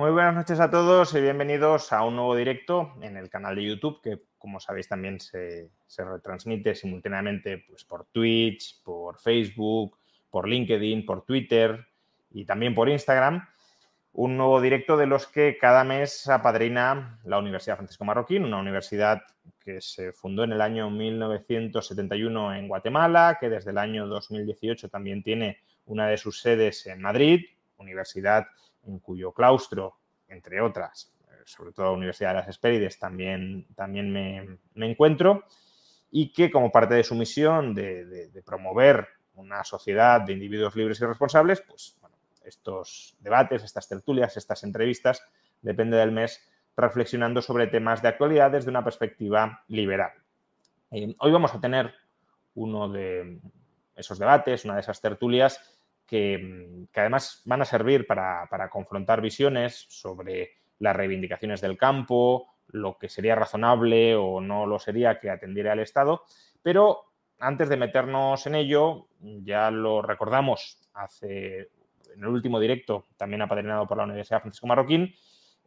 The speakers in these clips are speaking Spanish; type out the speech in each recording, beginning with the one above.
Muy buenas noches a todos y bienvenidos a un nuevo directo en el canal de YouTube que, como sabéis, también se, retransmite simultáneamente pues, por Twitch, por Facebook, por LinkedIn, por Twitter y también por Instagram. Un nuevo directo de los que cada mes apadrina la Universidad Francisco Marroquín, una universidad que se fundó en el año 1971 en Guatemala, que desde el año 2018 también tiene una de sus sedes en Madrid, universidad en cuyo claustro, entre otras, sobre todo Universidad de las Hespérides, también, también me, me encuentro, y que como parte de su misión de, promover una sociedad de individuos libres y responsables, pues estos debates, estas tertulias, estas entrevistas, depende del mes, reflexionando sobre temas de actualidad desde una perspectiva liberal. Eh, hoy vamos a tener uno de esos debates, una de esas tertulias que, que además van a servir para, para, confrontar visiones sobre las reivindicaciones del campo, lo que sería razonable o no lo sería que atendiera al Estado. Pero antes de meternos en ello, ya lo recordamos hace en el último directo, también apadrinado por la Universidad Francisco Marroquín,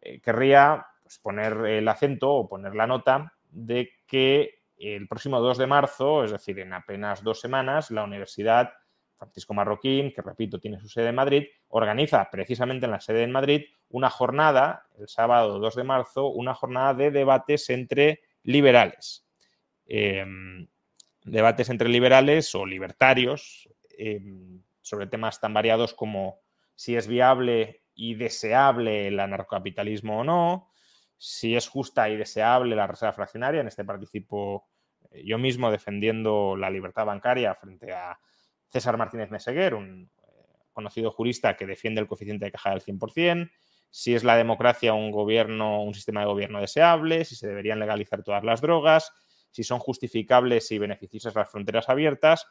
eh, querría pues, poner el acento o poner la nota de que el próximo 2 de marzo, es decir, en apenas dos semanas, la Universidad Francisco Marroquín, que repito, tiene su sede en Madrid, organiza precisamente en la sede en Madrid una jornada, el sábado 2 de marzo, una jornada de debates entre liberales. Eh, debates entre liberales o libertarios eh, sobre temas tan variados como si es viable y deseable el anarcocapitalismo o no, si es justa y deseable la reserva fraccionaria. En este participo yo mismo defendiendo la libertad bancaria frente a César Martínez Meseguer, un conocido jurista que defiende el coeficiente de caja del 100%, si es la democracia un gobierno, un sistema de gobierno deseable, si se deberían legalizar todas las drogas, si son justificables y beneficiosas las fronteras abiertas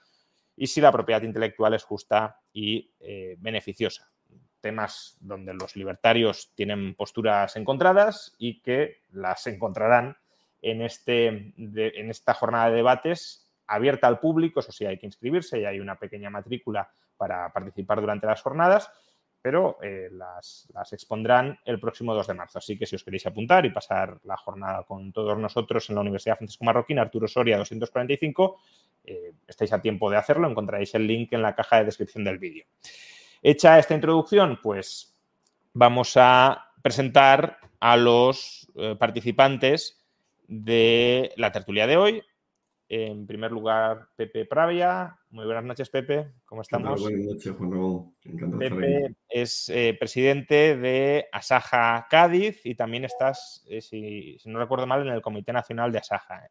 y si la propiedad intelectual es justa y eh, beneficiosa. Temas donde los libertarios tienen posturas encontradas y que las encontrarán en, este, en esta jornada de debates abierta al público, eso sí, hay que inscribirse y hay una pequeña matrícula para participar durante las jornadas, pero eh, las, expondrán el próximo 2 de marzo. Así que si os queréis apuntar y pasar la jornada con todos nosotros en la Universidad Francisco Marroquín, Arturo Soria 245, eh, estáis a tiempo de hacerlo, encontraréis el link en la caja de descripción del vídeo. Hecha esta introducción, pues vamos a presentar a los eh, participantes de la tertulia de hoy. En primer lugar, Pepe Pravia. Muy buenas noches, Pepe. ¿Cómo estamos? Buenas noches, Juan Ramón. Encantado Pepe es eh, presidente de Asaja Cádiz y también estás, eh, si, si, no recuerdo mal, en el Comité Nacional de Asaja. ¿eh?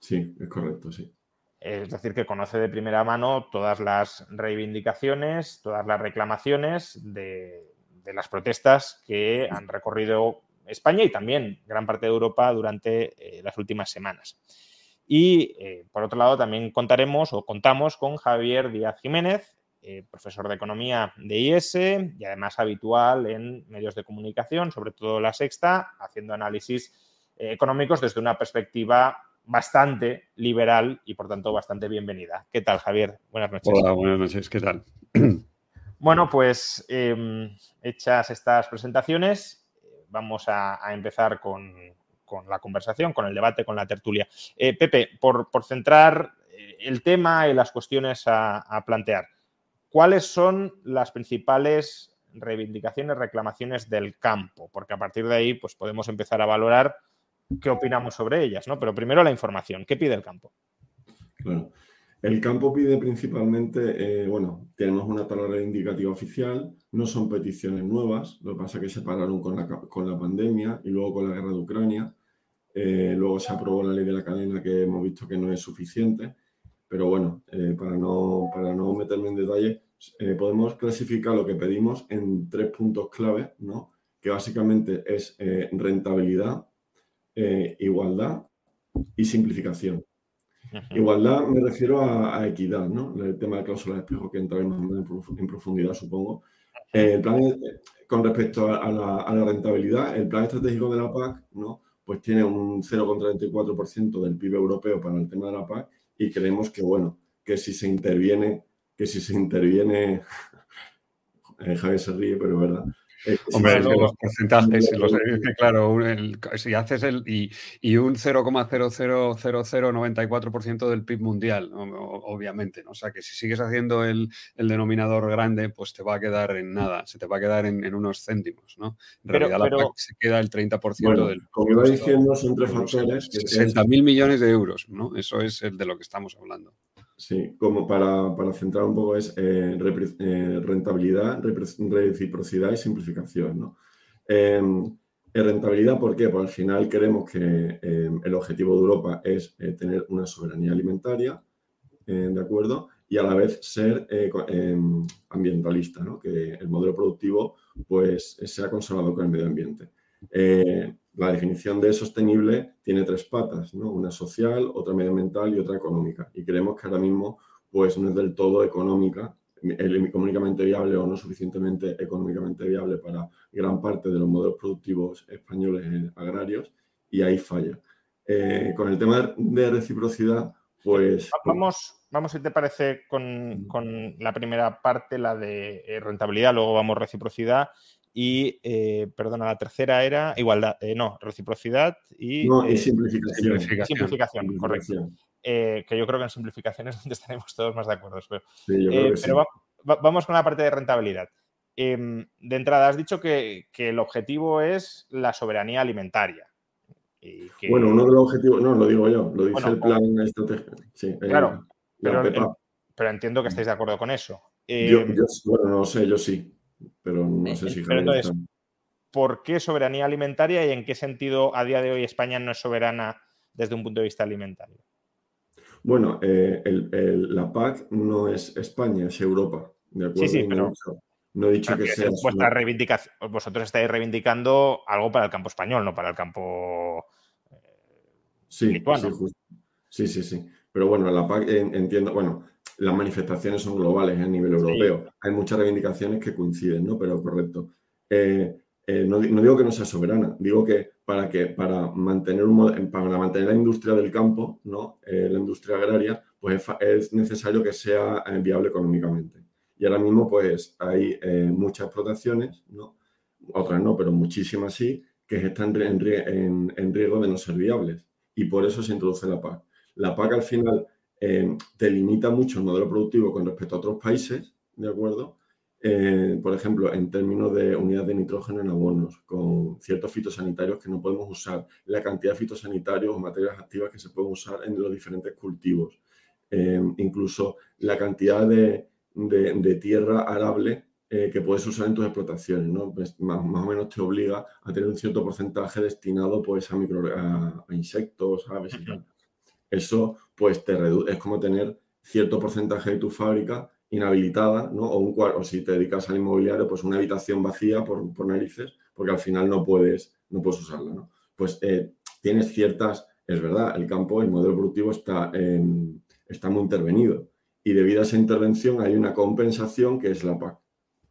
Sí, es correcto, sí. Es decir, que conoce de primera mano todas las reivindicaciones, todas las reclamaciones de, de las protestas que han recorrido España y también gran parte de Europa durante las últimas semanas. Y eh, por otro lado, también contaremos o contamos con Javier Díaz Jiménez, eh, profesor de economía de IES y además habitual en medios de comunicación, sobre todo la sexta, haciendo análisis eh, económicos desde una perspectiva bastante liberal y por tanto bastante bienvenida. ¿Qué tal, Javier? Buenas noches. Hola, buenas noches. ¿Qué tal? Bueno, pues eh, hechas estas presentaciones, vamos a, a empezar con, con la conversación, con el debate, con la tertulia. Eh, Pepe, por, por, centrar el tema y las cuestiones a, a, plantear, ¿cuáles son las principales reivindicaciones, reclamaciones del campo? Porque a partir de ahí pues, podemos empezar a valorar qué opinamos sobre ellas, ¿no? Pero primero la información, ¿qué pide el campo? Claro. El campo pide principalmente, eh, bueno, tenemos una tabla reivindicativa oficial, no son peticiones nuevas, lo que pasa es que se pararon con la, con la pandemia y luego con la guerra de Ucrania. Eh, luego se aprobó la ley de la cadena que hemos visto que no es suficiente, pero bueno, eh, para, no, para no meterme en detalle, podemos clasificar lo que pedimos en tres puntos clave, ¿no? que básicamente es rentabilidad, igualdad y simplificación. Igualdad me refiero a, equidad, ¿no? El tema de cláusula de espejo que entraremos en, profundidad, supongo. el plan, con respecto a la, rentabilidad, el plan estratégico de la PAC, ¿no? Pues tiene un 0,34% del PIB europeo para el tema de la PAC y creemos que, bueno, que si se interviene, que si se interviene, eh, Javier se ríe, pero es verdad, Hombre, los porcentajes, los, claro, si haces el y, y un 0,000094% del PIB mundial, obviamente, ¿no? o sea que si sigues haciendo el, el, denominador grande, pues te va a quedar en nada, se te va a quedar en, en unos céntimos, ¿no? En realidad la PAC se queda el 30% del Como iba diciendo, son tres factores. 60 mil millones de euros, ¿no? Eso es el de lo que estamos hablando. Sí, como para, para centrar un poco es eh, eh, rentabilidad, reciprocidad y simplificación. ¿no? Em, rentabilidad, ¿por qué? Pues al final queremos que em, el objetivo de Europa es eh, tener una soberanía alimentaria, ¿de acuerdo? Y a la vez ser em, ambientalista, ¿no? Que el modelo productivo pues sea conservador con el medio ambiente la definición de sostenible tiene tres patas, ¿no? Una social, otra medioambiental y otra económica. Y creemos que ahora mismo pues no es del todo económica, económicamente viable o no suficientemente económicamente viable para gran parte de los modelos productivos españoles agrarios y ahí falla. Eh, con el tema de reciprocidad, pues... Vamos, vamos si te parece, con, con la primera parte, la de eh, rentabilidad, luego vamos reciprocidad y, eh, perdona, la tercera era igualdad, eh, no, reciprocidad y, no, y eh, simplificación. Simplificación, correcto. que yo creo que en simplificación es donde estaremos todos más de acuerdo. Pero, vamos con la parte de rentabilidad. Em, de entrada, has dicho que, el objetivo es la soberanía alimentaria. Bueno, uno de los objetivos, no, lo digo yo, lo dice el plan estratégico. claro, pero, entiendo que estáis de acuerdo con eso. yo, em, bueno, no sé, yo sí pero no sé si... Pero entonces, ¿por qué soberanía alimentaria y en qué sentido a día de hoy España no es soberana desde un punto de vista alimentario? Bueno, eh, la PAC no es España, es Europa. ¿de acuerdo? Sí, sí, pero... No he dicho que sea. Vuestra reivindicación, vosotros estáis reivindicando algo para el campo español, no para el campo. Eh, sí, sí, sí, sí, Pero bueno, la PAC entiendo, bueno, las manifestaciones son globales a nivel europeo. Hay muchas reivindicaciones que coinciden, ¿no? Pero correcto. Eh, eh, no, digo que no sea soberana, digo que para, que, para, mantener, un, para mantener la industria del campo, ¿no? Eh, la industria agraria, pues es, necesario que sea viable económicamente. Y ahora mismo, pues hay muchas explotaciones, ¿no? otras no, pero muchísimas sí, que están en, en, en riesgo de no ser viables. Y por eso se introduce la PAC. La PAC al final eh, te limita mucho el modelo productivo con respecto a otros países, ¿de acuerdo? Eh, por ejemplo, en términos de unidad de nitrógeno en abonos, con ciertos fitosanitarios que no podemos usar, la cantidad de fitosanitarios o materias activas que se pueden usar en los diferentes cultivos, eh, incluso la cantidad de, tierra arable que puedes usar en tus explotaciones, ¿no? Pues más, o menos te obliga a tener un cierto porcentaje destinado pues, a, micro, a, insectos, aves y tal eso pues te reduce, es como tener cierto porcentaje de tu fábrica inhabilitada, ¿no? O, un, o si te dedicas al inmobiliario, pues una habitación vacía por, por narices, porque al final no puedes, no puedes usarla, ¿no? Pues eh, tienes ciertas, es verdad, el campo, el modelo productivo está, está muy intervenido y debido a esa intervención hay una compensación que es la PAC,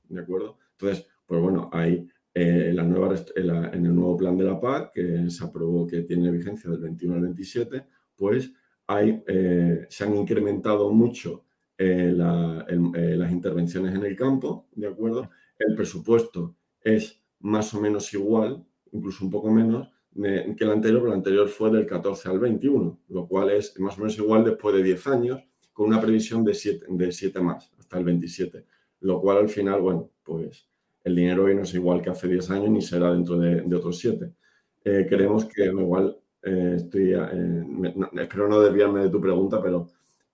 ¿de acuerdo? Entonces, pues bueno, hay eh, en el nuevo plan de la PAC que se aprobó, que tiene vigencia del 21 al 27, pues hay, eh, se han incrementado mucho eh, eh, las intervenciones en el campo, ¿de acuerdo? El presupuesto es más o menos igual, incluso un poco menos, que el anterior, pero el anterior fue del 14 al 21, lo cual es más o menos igual después de 10 años, con una previsión de 7, de 7 más, hasta el 27, lo cual al final, bueno, pues el dinero hoy no es igual que hace 10 años ni será dentro de, otros 7. creemos que igual eh, estoy, eh, espero no desviarme de tu pregunta, pero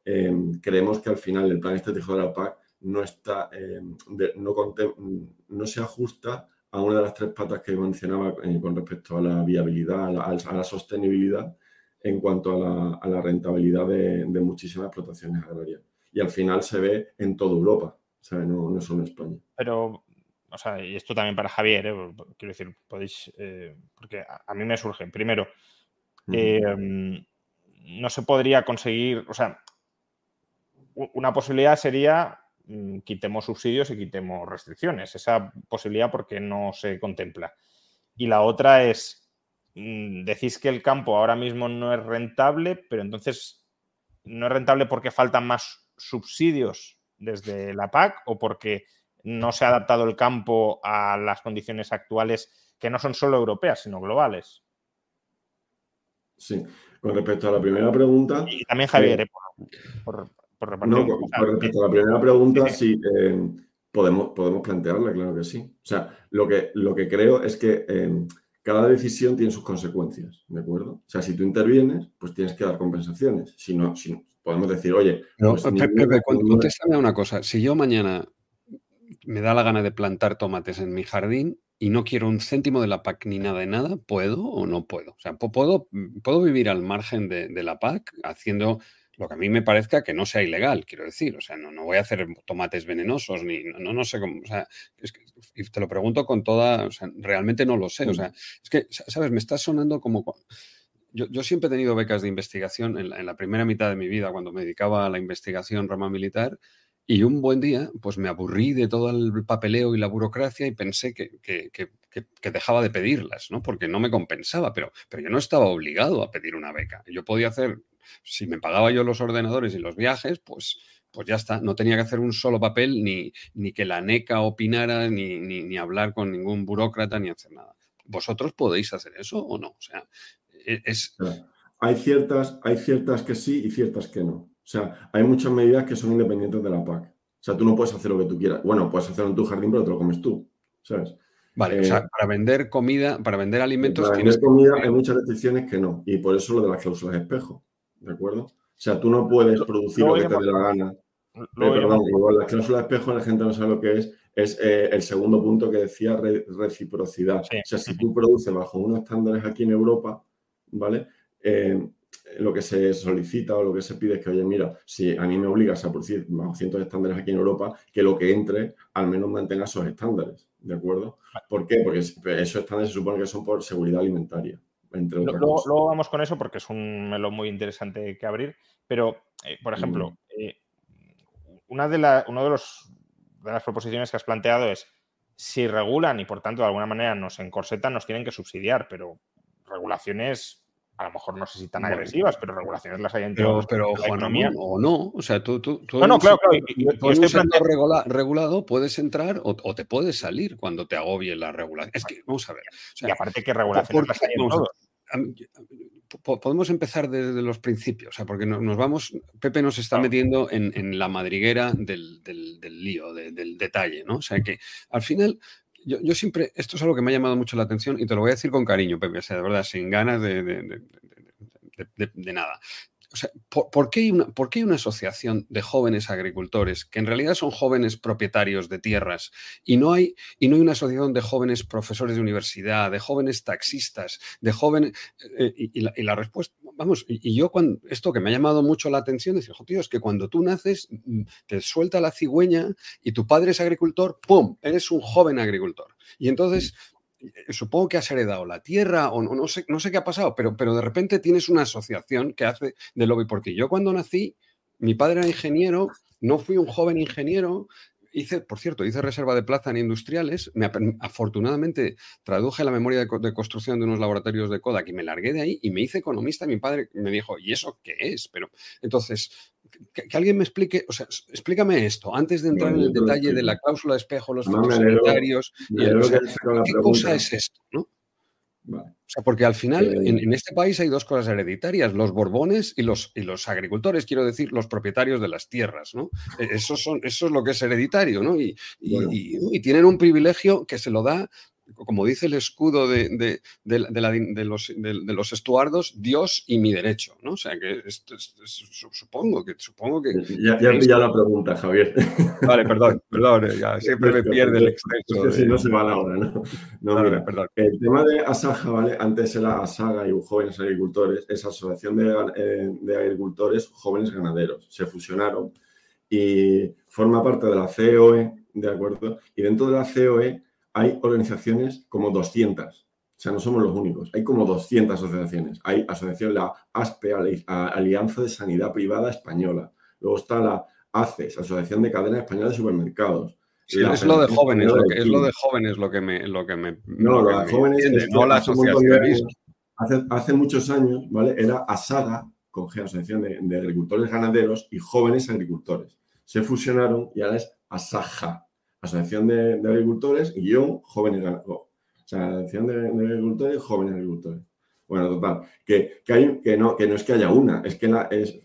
eh, creemos que al final el plan estratégico de la PAC no, está, no, no, se ajusta a una de las tres patas que mencionaba con respecto a la viabilidad, a la, sostenibilidad en cuanto a la, rentabilidad de, muchísimas explotaciones agrarias. Y al final se ve en toda Europa. No, solo en España. Pero, o sea, y esto también para Javier, ¿eh? quiero decir, podéis, eh, porque a, mí me surge, primero, em, no se podría conseguir, o sea, una posibilidad sería mm, quitemos subsidios y quitemos restricciones. Esa posibilidad porque no se contempla. Y la otra es, mm, decís que el campo ahora mismo no es rentable, pero entonces no es rentable porque faltan más subsidios desde la PAC o porque no se ha adaptado el campo a las condiciones actuales que no son solo europeas, sino globales. Sí, con respecto a la primera pregunta. Y también Javier, eh, por, No, con, respecto a la primera pregunta, sí, eh, podemos, podemos plantearla, claro que sí. O sea, lo que, lo que creo es que eh, cada decisión tiene sus consecuencias, ¿de acuerdo? O sea, si tú intervienes, pues tienes que dar compensaciones. Si no, si podemos decir, oye. Pues Pepe, contéstame una cosa. Si yo mañana me da la gana de plantar tomates en mi jardín y no quiero un céntimo de la PAC ni nada de nada, ¿puedo o no puedo? O sea, puedo, puedo vivir al margen de, de la PAC haciendo lo que a mí me parezca que no sea ilegal, quiero decir. O sea, no, no voy a hacer tomates venenosos, ni no, no sé cómo. O sea, es que, y te lo pregunto con toda. O sea, realmente no lo sé. O sea, mm. es que, ¿sabes? Me está sonando como. Yo, yo siempre he tenido becas de investigación en la, en la, primera mitad de mi vida, cuando me dedicaba a la investigación rama militar. Y un buen día, pues me aburrí de todo el papeleo y la burocracia y pensé que, que, que, que, dejaba de pedirlas, ¿no? Porque no me compensaba, pero, pero yo no estaba obligado a pedir una beca. Yo podía hacer si me pagaba yo los ordenadores y los viajes, pues, pues ya está, no tenía que hacer un solo papel, ni, ni que la NECA opinara, ni, ni, hablar con ningún burócrata, ni hacer nada. ¿Vosotros podéis hacer eso o no? O sea, e, es... Hay ciertas, hay ciertas que sí y ciertas que no. O sea, hay muchas medidas que son independientes de la PAC. O sea, tú no puedes hacer lo que tú quieras. Bueno, puedes hacerlo en tu jardín, pero te lo comes tú, ¿sabes? Vale, o sea, eh, para vender comida, para vender alimentos. Para vender comida hay muchas restricciones que no. Y por eso lo de las cláusulas de espejo. ¿de acuerdo? O sea, tú no puedes producir lo, que te dé la gana. Eh, perdón, igual la cláusula de espejo la gente no sabe lo que es. Es eh, el segundo punto que decía reciprocidad. O sea, si tú produces bajo unos estándares aquí en Europa, ¿vale? Eh, lo que se solicita o lo que se pide es que, oye, mira, si a mí me obligas a producir bajo cientos de estándares aquí en Europa, que lo que entre al menos mantenga esos estándares, ¿de acuerdo? ¿Por qué? Porque esos estándares se supone que son por seguridad alimentaria luego, vamos con eso porque es un melón muy interesante que abrir. Pero, eh, por ejemplo, mm. eh, una de, la, uno de, los, de las proposiciones que has planteado es si regulan y por tanto de alguna manera nos encorsetan, nos tienen que subsidiar, pero regulaciones a lo mejor no sé si tan agresivas, pero regulaciones las hay en Pero, pero Juan Ramón, o no. O sea, tú, tú, no, no, claro, claro. un regulado puedes entrar o, te puedes salir cuando te agobie la regulación. Es que, vamos a ver. y aparte que regulaciones las hay en todos podemos empezar desde los principios, o sea, porque nos vamos, Pepe nos está metiendo en, la madriguera del, lío, del detalle, ¿no? O sea, que al final, yo, siempre, esto es algo que me ha llamado mucho la atención y te lo voy a decir con cariño, Pepe, o sea, de verdad, sin ganas de, de nada. O sea, ¿por, qué hay una, ¿por, qué hay una, asociación de jóvenes agricultores que en realidad son jóvenes propietarios de tierras y no hay, y no hay una asociación de jóvenes profesores de universidad, de jóvenes taxistas, de jóvenes... Eh, y, la, respuesta, vamos, y, yo cuando, esto que me ha llamado mucho la atención, es, tío, es que cuando tú naces, mm, te suelta la cigüeña y tu padre es agricultor, ¡pum!, eres un joven agricultor. Y entonces eh, supongo que has heredado la tierra o no, sé, no sé qué ha pasado, pero, pero de repente tienes una asociación que hace de lobby por. Yo cuando nací, mi padre era ingeniero, no fui un joven ingeniero, hice, por cierto, hice reserva de plaza en industriales, me, afortunadamente traduje la memoria de, de, construcción de unos laboratorios de Kodak y me largué de ahí y me hice economista. Mi padre me dijo, ¿y eso qué es? Pero entonces, que, alguien me explique, o sea, explícame esto, antes de entrar en el detalle de la cláusula de espejo, los fondos sanitarios, ¿qué cosa es esto? ¿no? O sea, porque al final eh, en, este país hay dos cosas hereditarias, los borbones y los, y los agricultores, quiero decir, los propietarios de las tierras, ¿no? E, eso, son, eso es lo que es hereditario, ¿no? y, y, tienen un privilegio que se lo da como dice el escudo de, los, estuardos, Dios y mi derecho, ¿no? O sea, que esto, supongo que... Supongo que ya, ya he pillado la pregunta, Javier. Vale, perdón, perdón, ya siempre me pierde el exceso. Es que si no se va la hora, ¿no? No, mira, perdón. el tema de ASAJA, ¿vale? Antes era ASAGA y Jóvenes Agricultores, esa asociación de, eh, de agricultores jóvenes ganaderos. Se fusionaron y forma parte de la COE, ¿de acuerdo? Y dentro de la COE hay organizaciones como 200. O sea, no somos los únicos. Hay como 200 asociaciones. Hay asociación, la ASPE, Alianza de Sanidad Privada Española. Luego está la ACES, Asociación de Cadena Española de Supermercados. es lo de jóvenes, lo que, es lo de jóvenes lo que me... Lo que me no, lo, de jóvenes es no la asociación. Hace, hace, muchos años, ¿vale? Era ASAGA, con G, Asociación de, Agricultores Ganaderos y Jóvenes Agricultores. Se fusionaron y ahora es ASAJA, Asociación de, Agricultores y Jóvenes. O sea, Asociación de, Agricultores y Jóvenes Agricultores. Bueno, total, que, que, hay, que, no, que no es que haya una, es que la, es,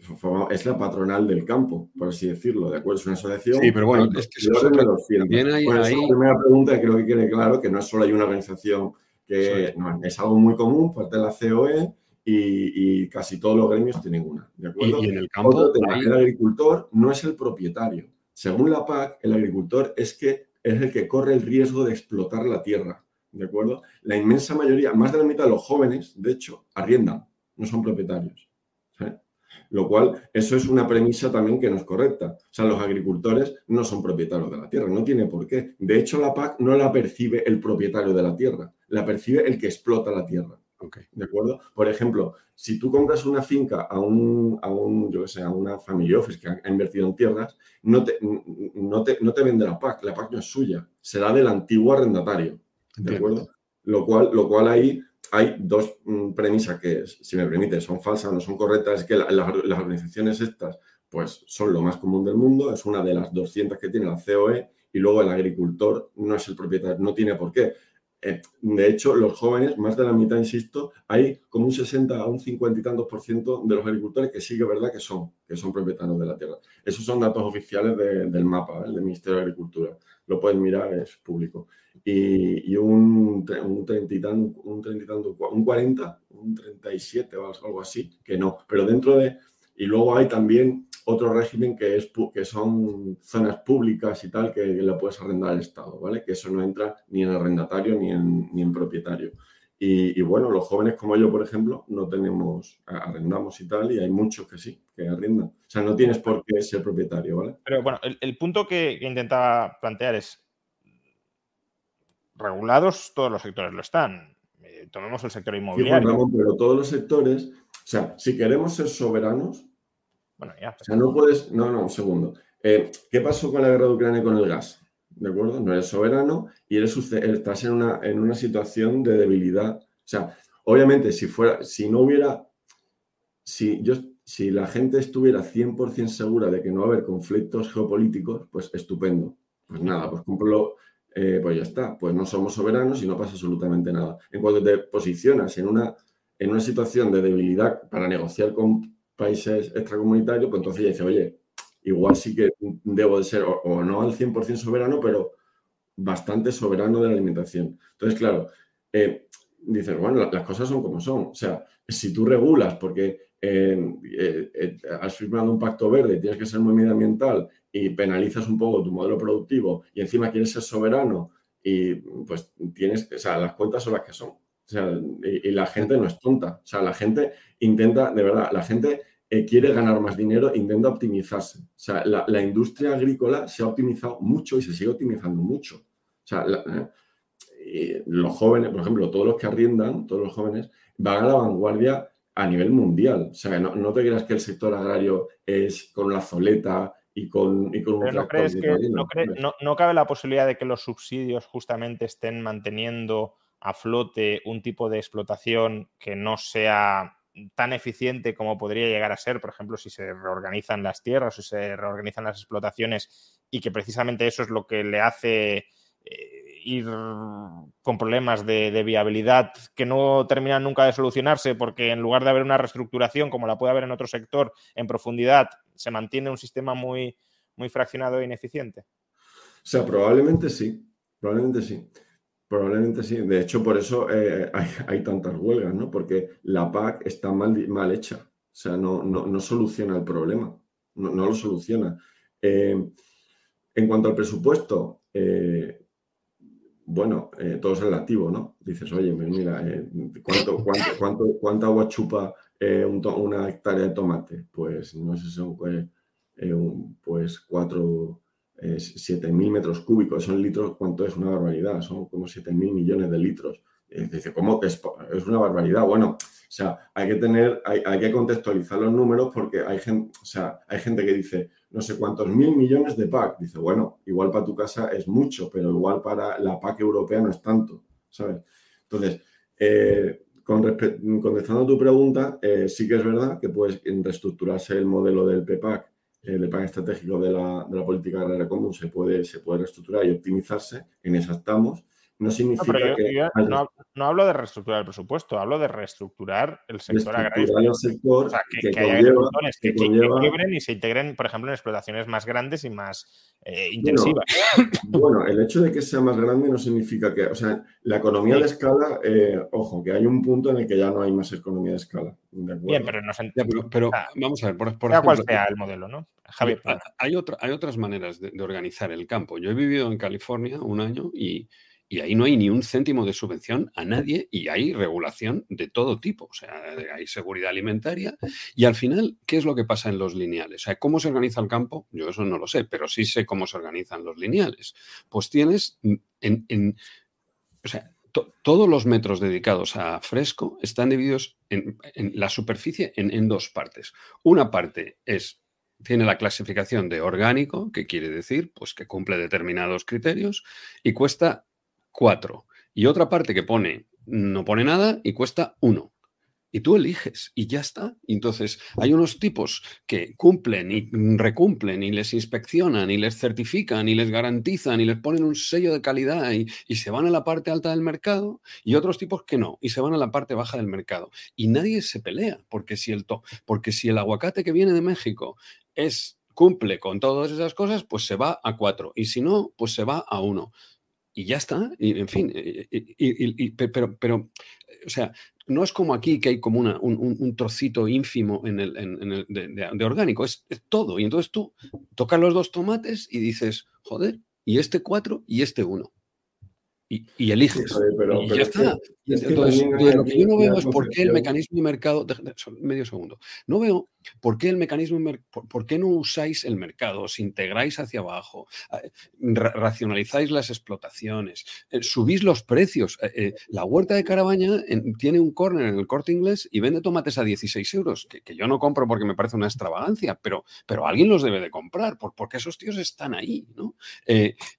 es la patronal del campo, por así decirlo, ¿de acuerdo? Es una asociación. Sí, pero bueno, es que eso también hay, bueno, ahí... la primera pregunta creo que quede claro que no es solo hay una organización que no, es algo muy común, parte de la COE, y, casi todos los gremios tienen una. ¿de acuerdo? Y, en el campo. El agricultor no es el propietario. Según la PAC, el agricultor es, que, es el que corre el riesgo de explotar la tierra. ¿De acuerdo? La inmensa mayoría, más de la mitad de los jóvenes, de hecho, arriendan, no son propietarios. Lo cual, eso es una premisa también que no es correcta. O sea, los agricultores no son propietarios de la tierra, no tiene por qué. De hecho, la PAC no la percibe el propietario de la tierra, la percibe el que explota la tierra. ¿De acuerdo? Por ejemplo, si tú compras una finca a un, a un yo sé, a una family office que ha invertido en tierras, no te, no te, no te vende la PAC, la PAC no es suya, será del antiguo arrendatario. ¿De acuerdo? Lo cual, lo cual ahí hay dos mm, premisas que, si me permite, son falsas, no son correctas, es que las organizaciones estas, pues son lo más común del mundo, es una de las 200 que tiene la COE, y luego el agricultor no es el propietario, no tiene por qué. Eh, de hecho, los jóvenes, más de la mitad, insisto, hay como un 60 a un 50 y tantos por ciento de los agricultores que sí que es verdad que son, que son propietarios de la tierra. Esos son datos oficiales del mapa, del Ministerio de Agricultura. Lo pueden mirar, es público. Y, un, un 30 y un 30 y tanto, un 40, un 37 o algo así, que no. Pero dentro de... Y luego hay también otro régimen que, es, que son zonas públicas y tal que le puedes arrendar al Estado, ¿vale? Que eso no entra ni en arrendatario ni en, ni en propietario. Y, bueno, los jóvenes como yo, por ejemplo, no tenemos, arrendamos y tal, y hay muchos que sí, que arrendan. O sea, no tienes por qué ser propietario, ¿vale? Pero bueno, el, punto que, intentaba plantear es, regulados todos los sectores lo están. Eh, tomemos el sector inmobiliario. pero todos los sectores, o sea, si queremos ser soberanos, bueno, ya. O sea, no puedes. No, no, un segundo. Eh, ¿Qué pasó con la guerra de Ucrania con el gas? ¿De acuerdo? No eres soberano y eres, estás en una, en una situación de debilidad. O sea, obviamente, si fuera, si no hubiera. Si, yo, si la gente estuviera 100% segura de que no va a haber conflictos geopolíticos, pues estupendo. Pues nada, pues cumplo, eh, pues ya está. Pues no somos soberanos y no pasa absolutamente nada. En cuanto te posicionas en una, en una situación de debilidad para negociar con países extracomunitarios, pues entonces ya dice, oye, igual sí que debo de ser, o, no al 100% soberano, pero bastante soberano de la alimentación. Entonces, claro, eh, dices, bueno, las cosas son como son. O sea, si tú regulas porque eh, eh, has firmado un pacto verde y tienes que ser muy medioambiental y penalizas un poco tu modelo productivo y encima quieres ser soberano y pues tienes, o sea, las cuentas son las que son. O sea, y, la gente no es tonta. O sea, la gente intenta, de verdad, la gente eh, quiere ganar más dinero, intenta optimizarse. O sea, la, industria agrícola se ha optimizado mucho y se sigue optimizando mucho. O sea, eh, los jóvenes, por ejemplo, todos los que arriendan, todos los jóvenes, van a la vanguardia a nivel mundial. O sea, no, no te creas que el sector agrario es con la zoleta y con, y con un no, crees que, no, no, cabe la posibilidad de que los subsidios justamente estén manteniendo a flote un tipo de explotación que no sea tan eficiente como podría llegar a ser, por ejemplo, si se reorganizan las tierras o se reorganizan las explotaciones y que precisamente eso es lo que le hace eh, ir con problemas de, viabilidad que no terminan nunca de solucionarse porque en lugar de haber una reestructuración como la puede haber en otro sector en profundidad, se mantiene un sistema muy, muy fraccionado e ineficiente. O sea, probablemente sí, probablemente sí. Probablemente sí. De hecho, por eso eh, hay, tantas huelgas, ¿no? Porque la PAC está mal, mal hecha. O sea, no, no, soluciona el problema. No, lo soluciona. Eh, en cuanto al presupuesto, eh, bueno, todo es relativo, ¿no? Dices, oye, mira, ¿cuánto, cuánto, ¿cuánta agua chupa una hectárea de tomate? Pues no sé, son pues 4, 7.000 metros cúbicos, son litros, ¿cuánto es? Una barbaridad, son como 7.000 millones de litros. dice, ¿cómo es, es una barbaridad? Bueno, o sea, hay que tener, hay, hay, que contextualizar los números porque hay gente, o sea, hay gente que dice, no sé cuántos mil millones de PAC. Dice, bueno, igual para tu casa es mucho, pero igual para la PAC europea no es tanto, ¿sabes? Entonces, eh, con contestando a tu pregunta, eh, sí que es verdad que puedes reestructurarse el modelo del PPAC, el PAC estratégico de la, de la política agraria común, se puede, se puede reestructurar y optimizarse, en esa estamos, no significa que... no, hablo de reestructurar el presupuesto, hablo de reestructurar el sector agrario. El sector o sea, que, que, haya agricultores que, que, y se integren, por ejemplo, en explotaciones más grandes y más eh, intensivas. Bueno, el hecho de que sea más grande no significa que... O sea, la economía de escala, eh, ojo, que hay un punto en el que ya no hay más economía de escala. Bien, pero, no se pero, vamos a ver, por, por ejemplo, cual sea el modelo, ¿no? Javier. Hay, otra, hay otras maneras de organizar el campo. Yo he vivido en California un año y y ahí no hay ni un céntimo de subvención a nadie y hay regulación de todo tipo. O sea, hay seguridad alimentaria. Y al final, ¿qué es lo que pasa en los lineales? O sea, ¿cómo se organiza el campo? Yo eso no lo sé, pero sí sé cómo se organizan los lineales. Pues tienes en, o sea, todos los metros dedicados a fresco están divididos en, la superficie en, dos partes. Una parte es tiene la clasificación de orgánico, que quiere decir pues que cumple determinados criterios y cuesta 4. Y otra parte que pone, no pone nada y cuesta 1. Y tú eliges y ya está. Entonces, hay unos tipos que cumplen y recumplen y les inspeccionan y les certifican y les garantizan y les ponen un sello de calidad y, se van a la parte alta del mercado y otros tipos que no y se van a la parte baja del mercado. Y nadie se pelea porque si el, porque si el aguacate que viene de México es cumple con todas esas cosas, pues se va a 4 y si no, pues se va a 1 y ya está. Y, en fin, y, pero, pero, o sea, no es como aquí que hay como una, un, trocito ínfimo en el, en, el de, orgánico, es, es, todo. Y entonces tú tocas los dos tomates y dices, joder, y este cuatro y este uno y, eliges. y ya está. Entonces, lo que yo no veo es por qué el mecanismo de mercado. medio segundo. No veo por qué el mecanismo. Por, qué no usáis el mercado, os integráis hacia abajo, eh, racionalizáis las explotaciones, eh, subís los precios. Eh, la huerta de Carabaña tiene un corner en el corte inglés y vende tomates a 16 euros, que, yo no compro porque me parece una extravagancia, pero, pero alguien los debe de comprar, porque esos tíos están ahí. ¿no?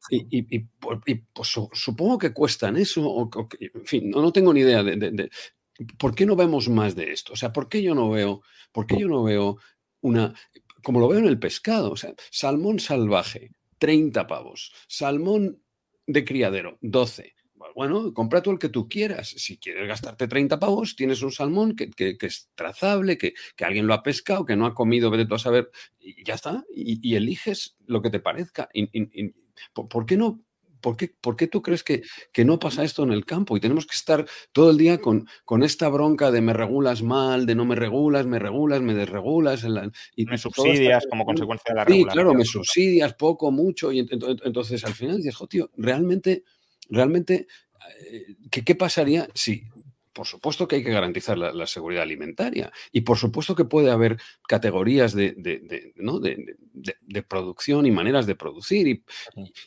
y, pues, supongo que cuestan eso, o, en fin, no, tengo ni idea de, ¿Por qué no vemos más de esto? O sea, ¿por qué yo no veo, por qué yo no veo una, como lo veo en el pescado, o sea, salmón salvaje, 30 pavos, salmón de criadero, 12. Bueno, compra tú el que tú quieras. Si quieres gastarte 30 pavos, tienes un salmón que, es trazable, que, alguien lo ha pescado, que no ha comido, vete tú a saber, y ya está. Y, eliges lo que te parezca. ¿Por qué no ¿Por qué, tú crees que, que, no pasa esto en el campo? Y tenemos que estar todo el día con, con esta bronca de me regulas mal, de no me regulas, me regulas, me desregulas. y me subsidias como consecuencia de la regulación. Sí, claro, me subsidias poco, mucho. Y entonces al final dices, jo, tío, realmente, realmente, eh, ¿qué, ¿qué pasaría si por supuesto que hay que garantizar la, seguridad alimentaria y por supuesto que puede haber categorías de, de, producción y maneras de producir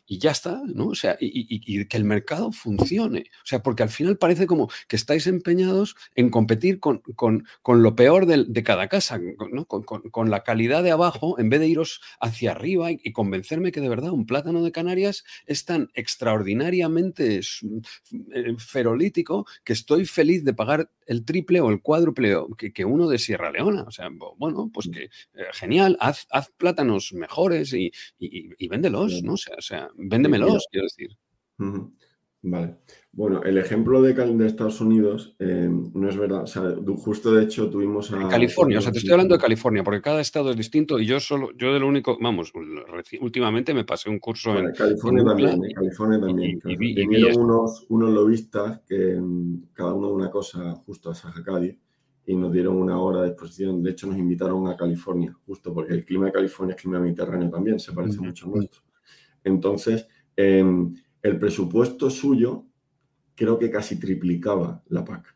y, ya está, ¿no? O sea, y, que el mercado funcione. O sea, porque al final parece como que estáis empeñados en competir con, con, lo peor de, cada casa, ¿no? Con, la calidad de abajo, en vez de iros hacia arriba y, convencerme que de verdad un plátano de Canarias es tan extraordinariamente eh, ferolítico que estoy feliz de pagar el triple o el cuádruple que, uno de Sierra Leona. O sea, bueno, pues mm. que eh, genial, haz, plátanos mejores y, véndelos, ¿no? O sea, o sea véndemelos, quiero decir. Vale. Bueno, el ejemplo de, de Estados Unidos eh, no es verdad. O sea, justo de hecho tuvimos a. California, o sea, te estoy hablando de California, porque cada estado es distinto y yo solo, yo de lo único, vamos, últimamente me pasé un curso en. California también, en California también. Y, vinieron unos, unos lobistas que cada uno una cosa justo a Sajacadi y nos dieron una hora de exposición. De hecho, nos invitaron a California, justo porque el clima de California es clima mediterráneo también, se parece mucho a nuestro. Entonces, eh, el presupuesto suyo creo que casi triplicaba la PAC.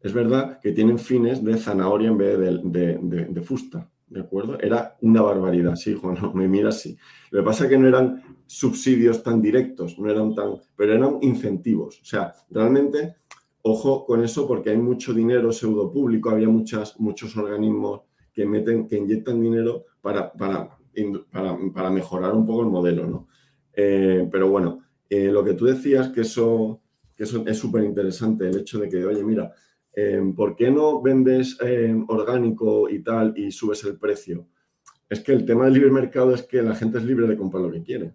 Es verdad que tienen fines de zanahoria en vez de, fusta, ¿de acuerdo? Era una barbaridad, sí, Juan, no, me mira así. Lo que pasa es que no eran subsidios tan directos, no eran tan, pero eran incentivos. O sea, realmente, ojo con eso porque hay mucho dinero pseudo público, había muchas, muchos organismos que meten, que inyectan dinero para, para, para, mejorar un poco el modelo, ¿no? Eh, pero bueno, eh, lo que tú decías, que eso, que eso es súper interesante, el hecho de que, oye, mira, Em, ¿por qué no vendes em, orgánico y tal y subes el precio? Es que el tema del libre mercado es que la gente es libre de comprar lo que quiere.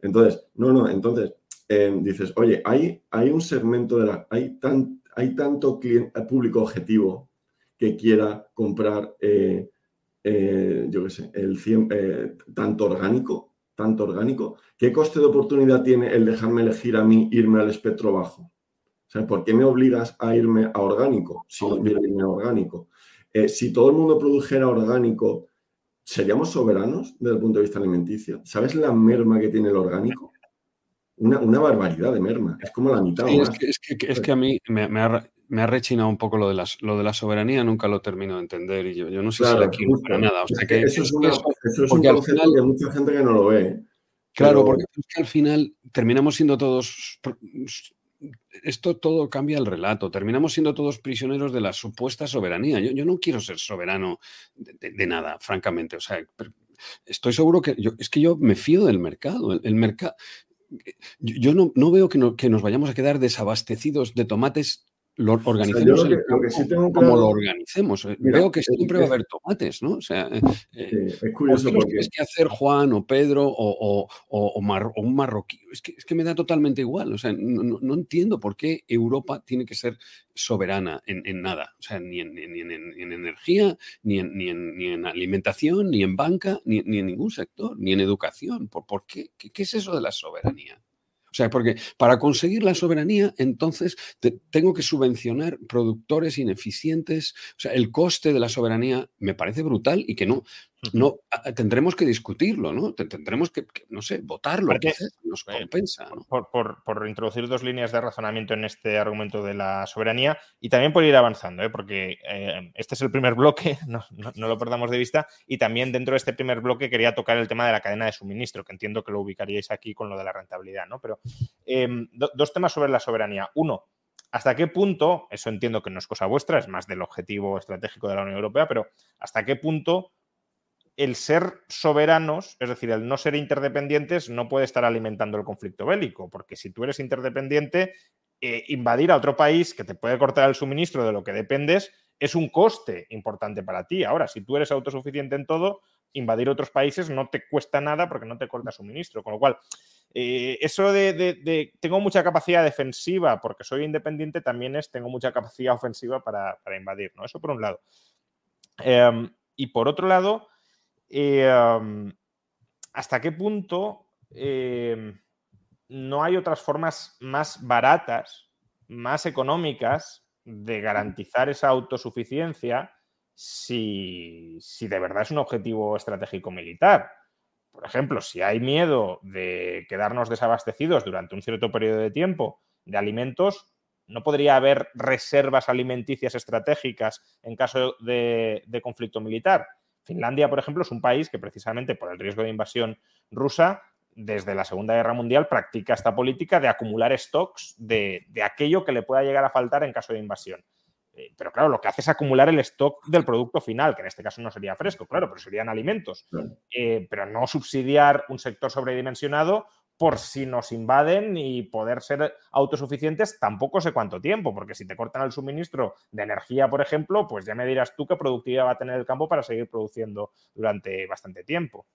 Entonces, no, no, entonces em, dices, oye, hay, hay un segmento de la. Hay, tan, hay tanto cliente, público objetivo que quiera comprar, eh, eh, yo qué sé, el eh, tanto orgánico, tanto orgánico. ¿Qué coste de oportunidad tiene el dejarme elegir a mí irme al espectro bajo? sea, ¿por qué me obligas a irme a orgánico si no quiero irme a orgánico? Eh, si todo el mundo produjera orgánico, ¿seríamos soberanos desde el punto de vista alimenticio? ¿Sabes la merma que tiene el orgánico? Una, barbaridad de merma, es como la mitad. es, que, a mí me, ha, rechinado un poco lo de, lo de la soberanía, nunca lo termino de entender y yo, yo no sé si la quiero para nada. eso es, un concepto de mucha gente que no lo ve. Claro, porque al final terminamos siendo todos esto todo cambia el relato. Terminamos siendo todos prisioneros de la supuesta soberanía. Yo, no quiero ser soberano de, nada, francamente. O sea, estoy seguro que es que yo me fío del mercado. El, mercado. Yo, no, no, veo que, que, nos vayamos a quedar desabastecidos de tomates lo organicemos como lo organicemos. Eh, veo que siempre va a haber tomates, ¿no? O sea, eh, eh, es curioso porque... Que hacer Juan o Pedro o, un marroquí. Es que, es que, me da totalmente igual. O sea, no, entiendo por qué Europa tiene que ser soberana en, nada. O sea, ni en, energía, ni en, ni, en, alimentación, ni en banca, ni, en ningún sector, ni en educación. ¿Por, por qué? qué? es eso de la soberanía? O sea, porque para conseguir la soberanía, entonces tengo que subvencionar productores ineficientes. O sea, el coste de la soberanía me parece brutal y que no, no tendremos que discutirlo, ¿no? Tendremos que, no sé, votarlo. nos eh, compensa. Por, introducir dos líneas de razonamiento en este argumento de la soberanía y también por ir avanzando, ¿eh? porque eh, este es el primer bloque, no, lo perdamos de vista, y también dentro de este primer bloque quería tocar el tema de la cadena de suministro, que entiendo que lo ubicaríais aquí con lo de la rentabilidad, ¿no? Pero em, dos temas sobre la soberanía. Uno, ¿Hasta qué punto, eso entiendo que no es cosa vuestra, es más del objetivo estratégico de la Unión Europea, pero hasta qué punto el ser soberanos, es decir, el no ser interdependientes, no puede estar alimentando el conflicto bélico, porque si tú eres interdependiente, eh, invadir a otro país que te puede cortar el suministro de lo que dependes es un coste importante para ti. Ahora, si tú eres autosuficiente en todo, invadir otros países no te cuesta nada porque no te corta suministro. Con lo cual, eh, eso de, tengo mucha capacidad defensiva porque soy independiente también es tengo mucha capacidad ofensiva para, invadir, ¿no? Eso por un lado. Em, y por otro lado, Em, ¿Hasta qué punto em, no hay otras formas más baratas, más económicas de garantizar esa autosuficiencia si, si de verdad es un objetivo estratégico militar? Por ejemplo, si hay miedo de quedarnos desabastecidos durante un cierto periodo de tiempo de alimentos, ¿no podría haber reservas alimenticias estratégicas en caso de conflicto militar? Finlandia, por ejemplo, es un país que precisamente por el riesgo de invasión rusa, desde la Segunda Guerra Mundial, practica esta política de acumular stocks de, aquello que le pueda llegar a faltar en caso de invasión. Eh, pero claro, lo que hace es acumular el stock del producto final, que en este caso no sería fresco, claro, pero serían alimentos. Eh, pero no subsidiar un sector sobredimensionado por si nos invaden y poder ser autosuficientes tampoco sé cuánto tiempo, porque si te cortan el suministro de energía, por ejemplo, pues ya me dirás tú qué productividad va a tener el campo para seguir produciendo durante bastante tiempo.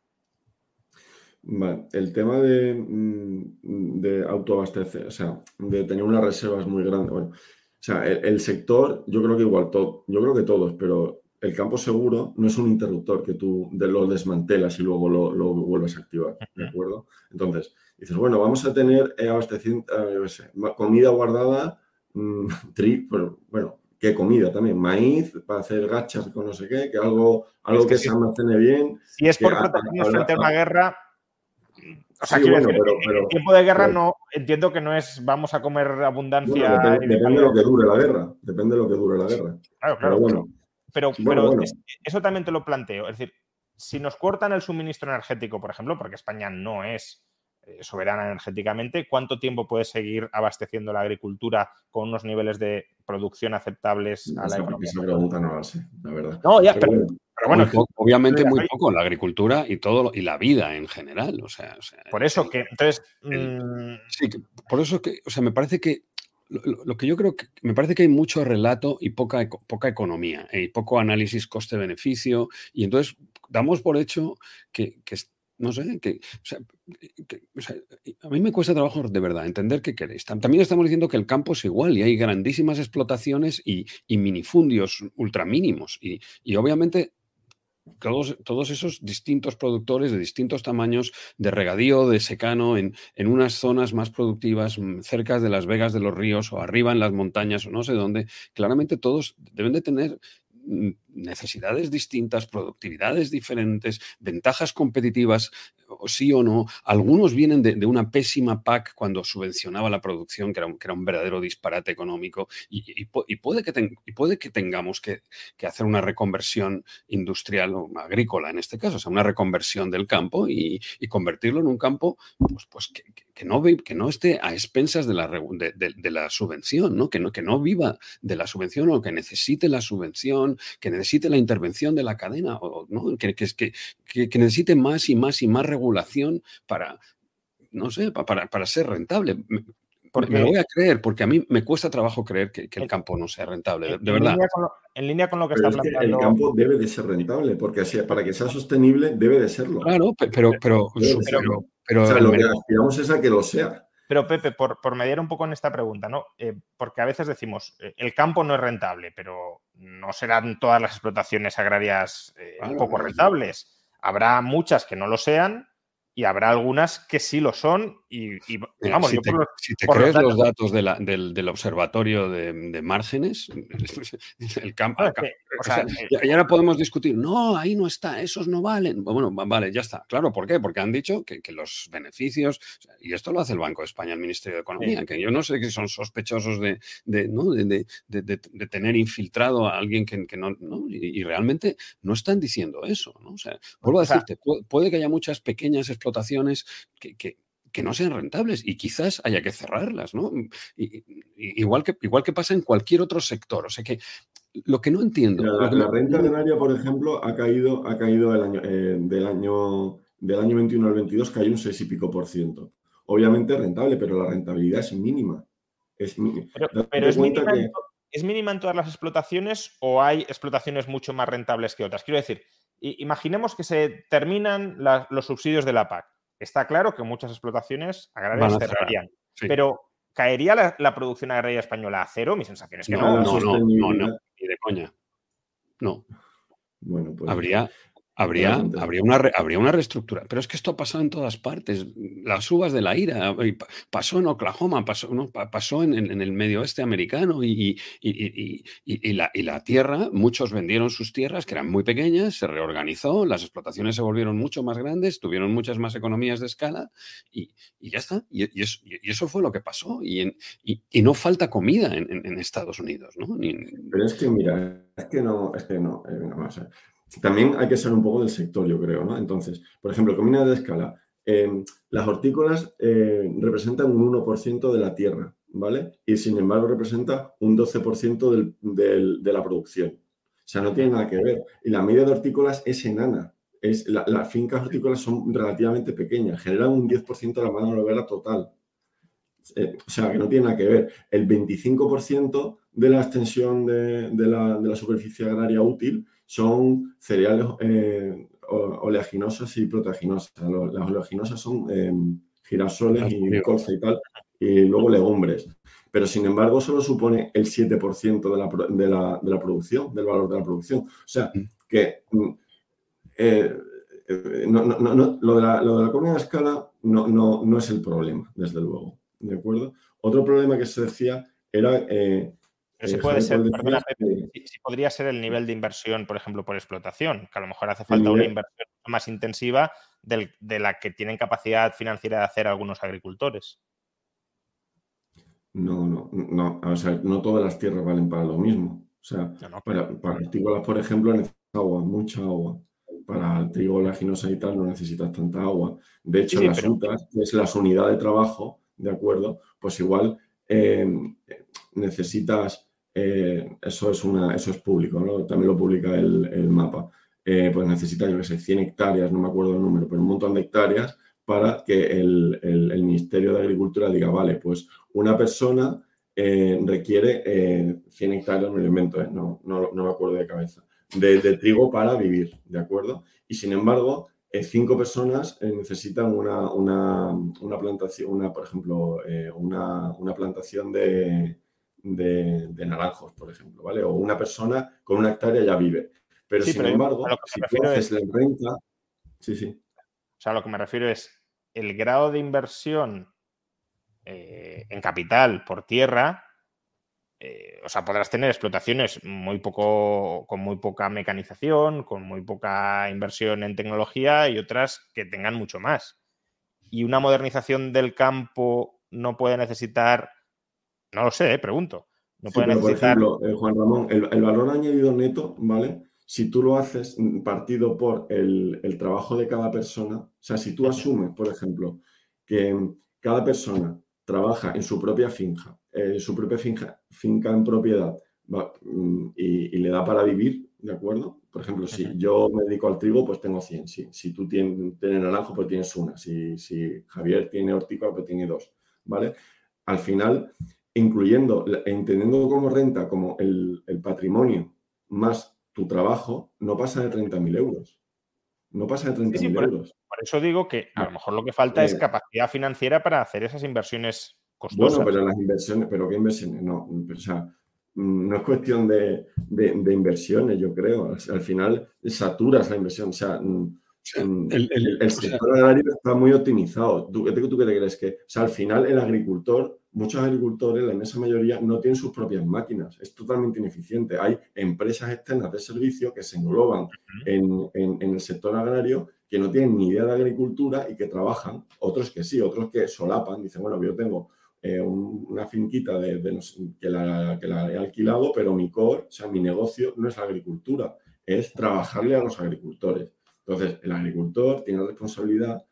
el tema de, mm, de, autoabastecer, o sea, de tener unas reservas muy grandes, bueno, o sea, el, sector, yo creo que igual todo, yo creo que todos, pero el campo seguro no es un interruptor que tú lo desmantelas y luego lo, lo vuelves a activar, ¿de acuerdo? Entonces, dices, bueno, vamos a tener eh, eh comida guardada, mmm, tri, bueno, ¿qué comida también? Maíz para hacer gachas con no sé qué, que algo, algo que, se almacene bien. Si es por protegernos frente a una guerra, o sea, en tiempo de guerra no entiendo que no es vamos a comer abundancia. depende, de lo que dure la guerra. Depende de lo que dure la guerra. Claro, claro. bueno, pero, eso también te lo planteo. Es decir, si nos cortan el suministro energético, por ejemplo, porque España no es eh, soberana energéticamente, ¿cuánto tiempo puede seguir abasteciendo la agricultura con unos niveles de producción aceptables a la economía? Esa pregunta no la sé, la verdad. No, ya, pero, bueno, obviamente muy poco la agricultura y todo y la vida en general, o sea, por eso que entonces mm, sí, por eso que, o sea, me parece que lo, que yo creo que me parece que hay mucho relato y poca, poca economía eh, y poco análisis coste-beneficio y entonces damos por hecho que, que, no sé, que, a mí me cuesta trabajo de verdad entender qué queréis. También estamos diciendo que el campo es igual y hay grandísimas explotaciones y, minifundios ultramínimos. Y, y obviamente todos, esos distintos productores de distintos tamaños de regadío, de secano, en, en, unas zonas más productivas, mm, cerca de las vegas de los ríos o arriba en las montañas o no sé dónde, claramente todos deben de tener mm, necesidades distintas, productividades diferentes, ventajas competitivas, sí o no. Algunos vienen de, una pésima PAC cuando subvencionaba la producción, que era un, que era un verdadero disparate económico, y, puede, que y puede que tengamos que, hacer una reconversión industrial o agrícola en este caso, o sea, una reconversión del campo y, convertirlo en un campo pues, pues que, que, no, que no esté a expensas de la, de, la subvención, ¿no? Que, no, que no viva de la subvención o que necesite la subvención, que necesite la intervención de la cadena, o, ¿no? que, que, que, que, necesite más y más y más regulación para, no sé, para, para ser rentable. Porque, me lo voy a creer, porque a mí me cuesta trabajo creer que, el campo no sea rentable, de, verdad. en línea con lo que está planteando. el campo debe de ser rentable, porque para que sea sostenible debe de serlo. Claro, pero, pero, pero, pero, o sea, lo que aspiramos es a que lo sea. Pero Pepe, por, por, mediar un poco en esta pregunta, ¿no? Eh, porque a veces decimos, eh, el campo no es rentable, pero no serán todas las explotaciones agrarias eh, poco rentables. Habrá muchas que no lo sean y habrá algunas que sí lo son. Y, vamos, si, te, crees los datos, del, observatorio de, márgenes, el campo. y ahora podemos discutir, no, ahí no está, esos no valen. Bueno, vale, ya está. Claro, ¿por qué? Porque han dicho que, los beneficios, y esto lo hace el Banco de España, el Ministerio de Economía, que yo no sé que son sospechosos de, de, tener infiltrado a alguien que, no, y, realmente no están diciendo eso. ¿no? O sea, vuelvo a decirte, puede que haya muchas pequeñas explotaciones explotaciones que, no sean rentables y quizás haya que cerrarlas, ¿no? igual, que, igual que pasa en cualquier otro sector. O sea que lo que no entiendo. La, renta agraria, por ejemplo, ha caído, ha caído el año, eh, del, año, del año 21 al 22, cayó un 6 y pico por ciento. Obviamente rentable, pero la rentabilidad es mínima. Es Pero, es, mínima en, ¿es mínima en todas las explotaciones o hay explotaciones mucho más rentables que otras? Quiero decir, imaginemos que se terminan los subsidios de la PAC. Está claro que muchas explotaciones agrarias cerrarían, pero ¿caería la, producción agraria española a cero? Mi sensación es que no. No, no, no, no, ni de coña. No. Bueno, pues. Habría, Habría, habría, una, habría una reestructura. Pero es que esto ha pasado en todas partes. Las uvas de la ira. Pasó en Oklahoma, pasó, ¿no? pasó en, el medio oeste americano y, y, la, y, la, tierra, muchos vendieron sus tierras que eran muy pequeñas, se reorganizó, las explotaciones se volvieron mucho más grandes, tuvieron muchas más economías de escala y, ya está. Y, eso, fue lo que pasó. Y, no falta comida en, Estados Unidos. ¿no? Pero es que, mira, es que no, es que no. Eh, también hay que ser un poco del sector, yo creo, ¿no? Entonces, por ejemplo, comida de escala. Em, las hortícolas eh, representan un 1% de la tierra, ¿vale? Y sin embargo representa un 12% de la producción. O sea, no tiene nada que ver. Y la media de hortícolas es enana. Es, las fincas hortícolas son relativamente pequeñas, generan un 10% de la mano obra total. Eh, o sea, que no tiene nada que ver. El 25% de la extensión de, de la superficie agraria útil son cereales eh, oleaginosas y proteaginosas. Las oleaginosas son eh, girasoles y colza y tal, y luego legumbres. Pero sin embargo, solo supone el 7% de la, de, la, de la, producción, del valor de la producción. O sea, mm. que mm, eh, no, no, no, lo, de la, lo de la economía de escala no, no, no es el problema, desde luego. ¿De acuerdo? Otro problema que se decía era pero si puede ser, perdona, si, podría ser el nivel de inversión, por ejemplo, por explotación, que a lo mejor hace falta una inversión más intensiva de la que tienen capacidad financiera de hacer algunos agricultores. No, no, no, o sea, no todas las tierras valen para lo mismo. O sea, para, para artículas, por ejemplo, necesitas agua, mucha agua. Para el trigo, la ginosa y tal, no necesitas tanta agua. De hecho, las UTAS, que es las unidades de trabajo, ¿de acuerdo? Pues igual eh, necesitas, eh, eso, es una, eso es público, ¿no? También lo publica el, mapa. Eh, pues necesitas, yo qué sé, 100 hectáreas, no me acuerdo el número, pero un montón de hectáreas para que el, Ministerio de Agricultura diga, vale, pues una persona requiere 100 hectáreas, me lo invento, no, no, no, me acuerdo de cabeza, de, de, trigo para vivir, ¿de acuerdo? Y sin embargo, eh, cinco personas eh, necesitan una, una, plantación, una, por ejemplo, eh, una, plantación de, de, naranjos, por ejemplo, ¿vale? O una persona con una hectárea ya vive. Pero sin embargo, si tú haces la renta... Sí, sí. O sea, lo que me refiero es el grado de inversión en capital por tierra eh, o sea, podrás tener explotaciones muy poco, con muy poca mecanización, con muy poca inversión en tecnología y otras que tengan mucho más. Y una modernización del campo no puede necesitar, no lo sé, eh, pregunto. No puede necesitar... Por ejemplo, eh, Juan Ramón, el, valor añadido neto, ¿vale? Si tú lo haces partido por el, el trabajo de cada persona, o sea, si tú asumes, por ejemplo, que cada persona trabaja en su propia finja, eh, su propia finca, finca en propiedad mm, y, le da para vivir, ¿de acuerdo? Por ejemplo, si yo me dedico al trigo, pues tengo 100. Si, si tú tienes, tienes, naranjo, pues tienes una. Si, si Javier tiene hortícola, pues tiene dos, ¿vale? Al final, incluyendo, entendiendo como renta, como el, patrimonio más tu trabajo, no pasa de 30.000 euros. No pasa de 30.000 euros. Por eso digo que a lo mejor lo que falta es eh, capacidad financiera para hacer esas inversiones bueno, pero las inversiones, pero ¿qué inversiones? No, o sea, no es cuestión de, inversiones, yo creo. Al final saturas la inversión. O sea, mm, mm, el, sector agrario está muy optimizado. ¿Tú, ¿Tú, qué te crees? Que, o sea, al final el agricultor, muchos agricultores, la inmensa mayoría, no tienen sus propias máquinas. Es totalmente ineficiente. Hay empresas externas de servicio que se engloban en, en el sector agrario que no tienen ni idea de agricultura y que trabajan, otros que sí, otros que solapan, dicen, bueno, yo tengo eh, una finquita de, que, la, he alquilado, pero mi core, o sea, mi negocio no es la agricultura, es trabajarle a los agricultores. Entonces, el agricultor tiene la responsabilidad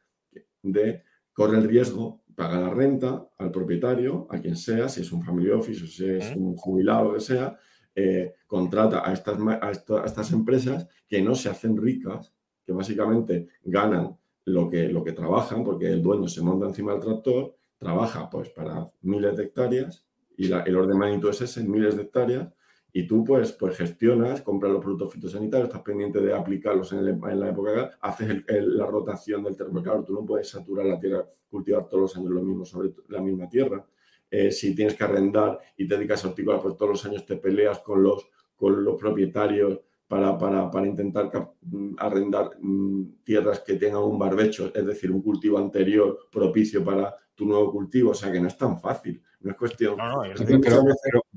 de, corre el riesgo, paga la renta al propietario, a quien sea, si es un family office o si es un jubilado, lo que sea, eh, contrata a estas, a, estas empresas que no se hacen ricas, que básicamente ganan lo que, lo que trabajan, porque el dueño se monta encima del tractor trabaja pues para miles de hectáreas y el orden magnitud es ese, miles de hectáreas, y tú pues, pues gestionas, compras los productos fitosanitarios, estás pendiente de aplicarlos en, la época, haces la rotación del terreno. Claro, tú no puedes saturar la tierra, cultivar todos los años lo mismo sobre la misma tierra. Eh, si tienes que arrendar y te dedicas a hortícola, pues todos los años te peleas con los, con los propietarios para, para, para intentar mm, arrendar mm, tierras que tengan un barbecho, es decir, un cultivo anterior propicio para tu nuevo cultivo, o sea que no es tan fácil, no es cuestión. No, no, es que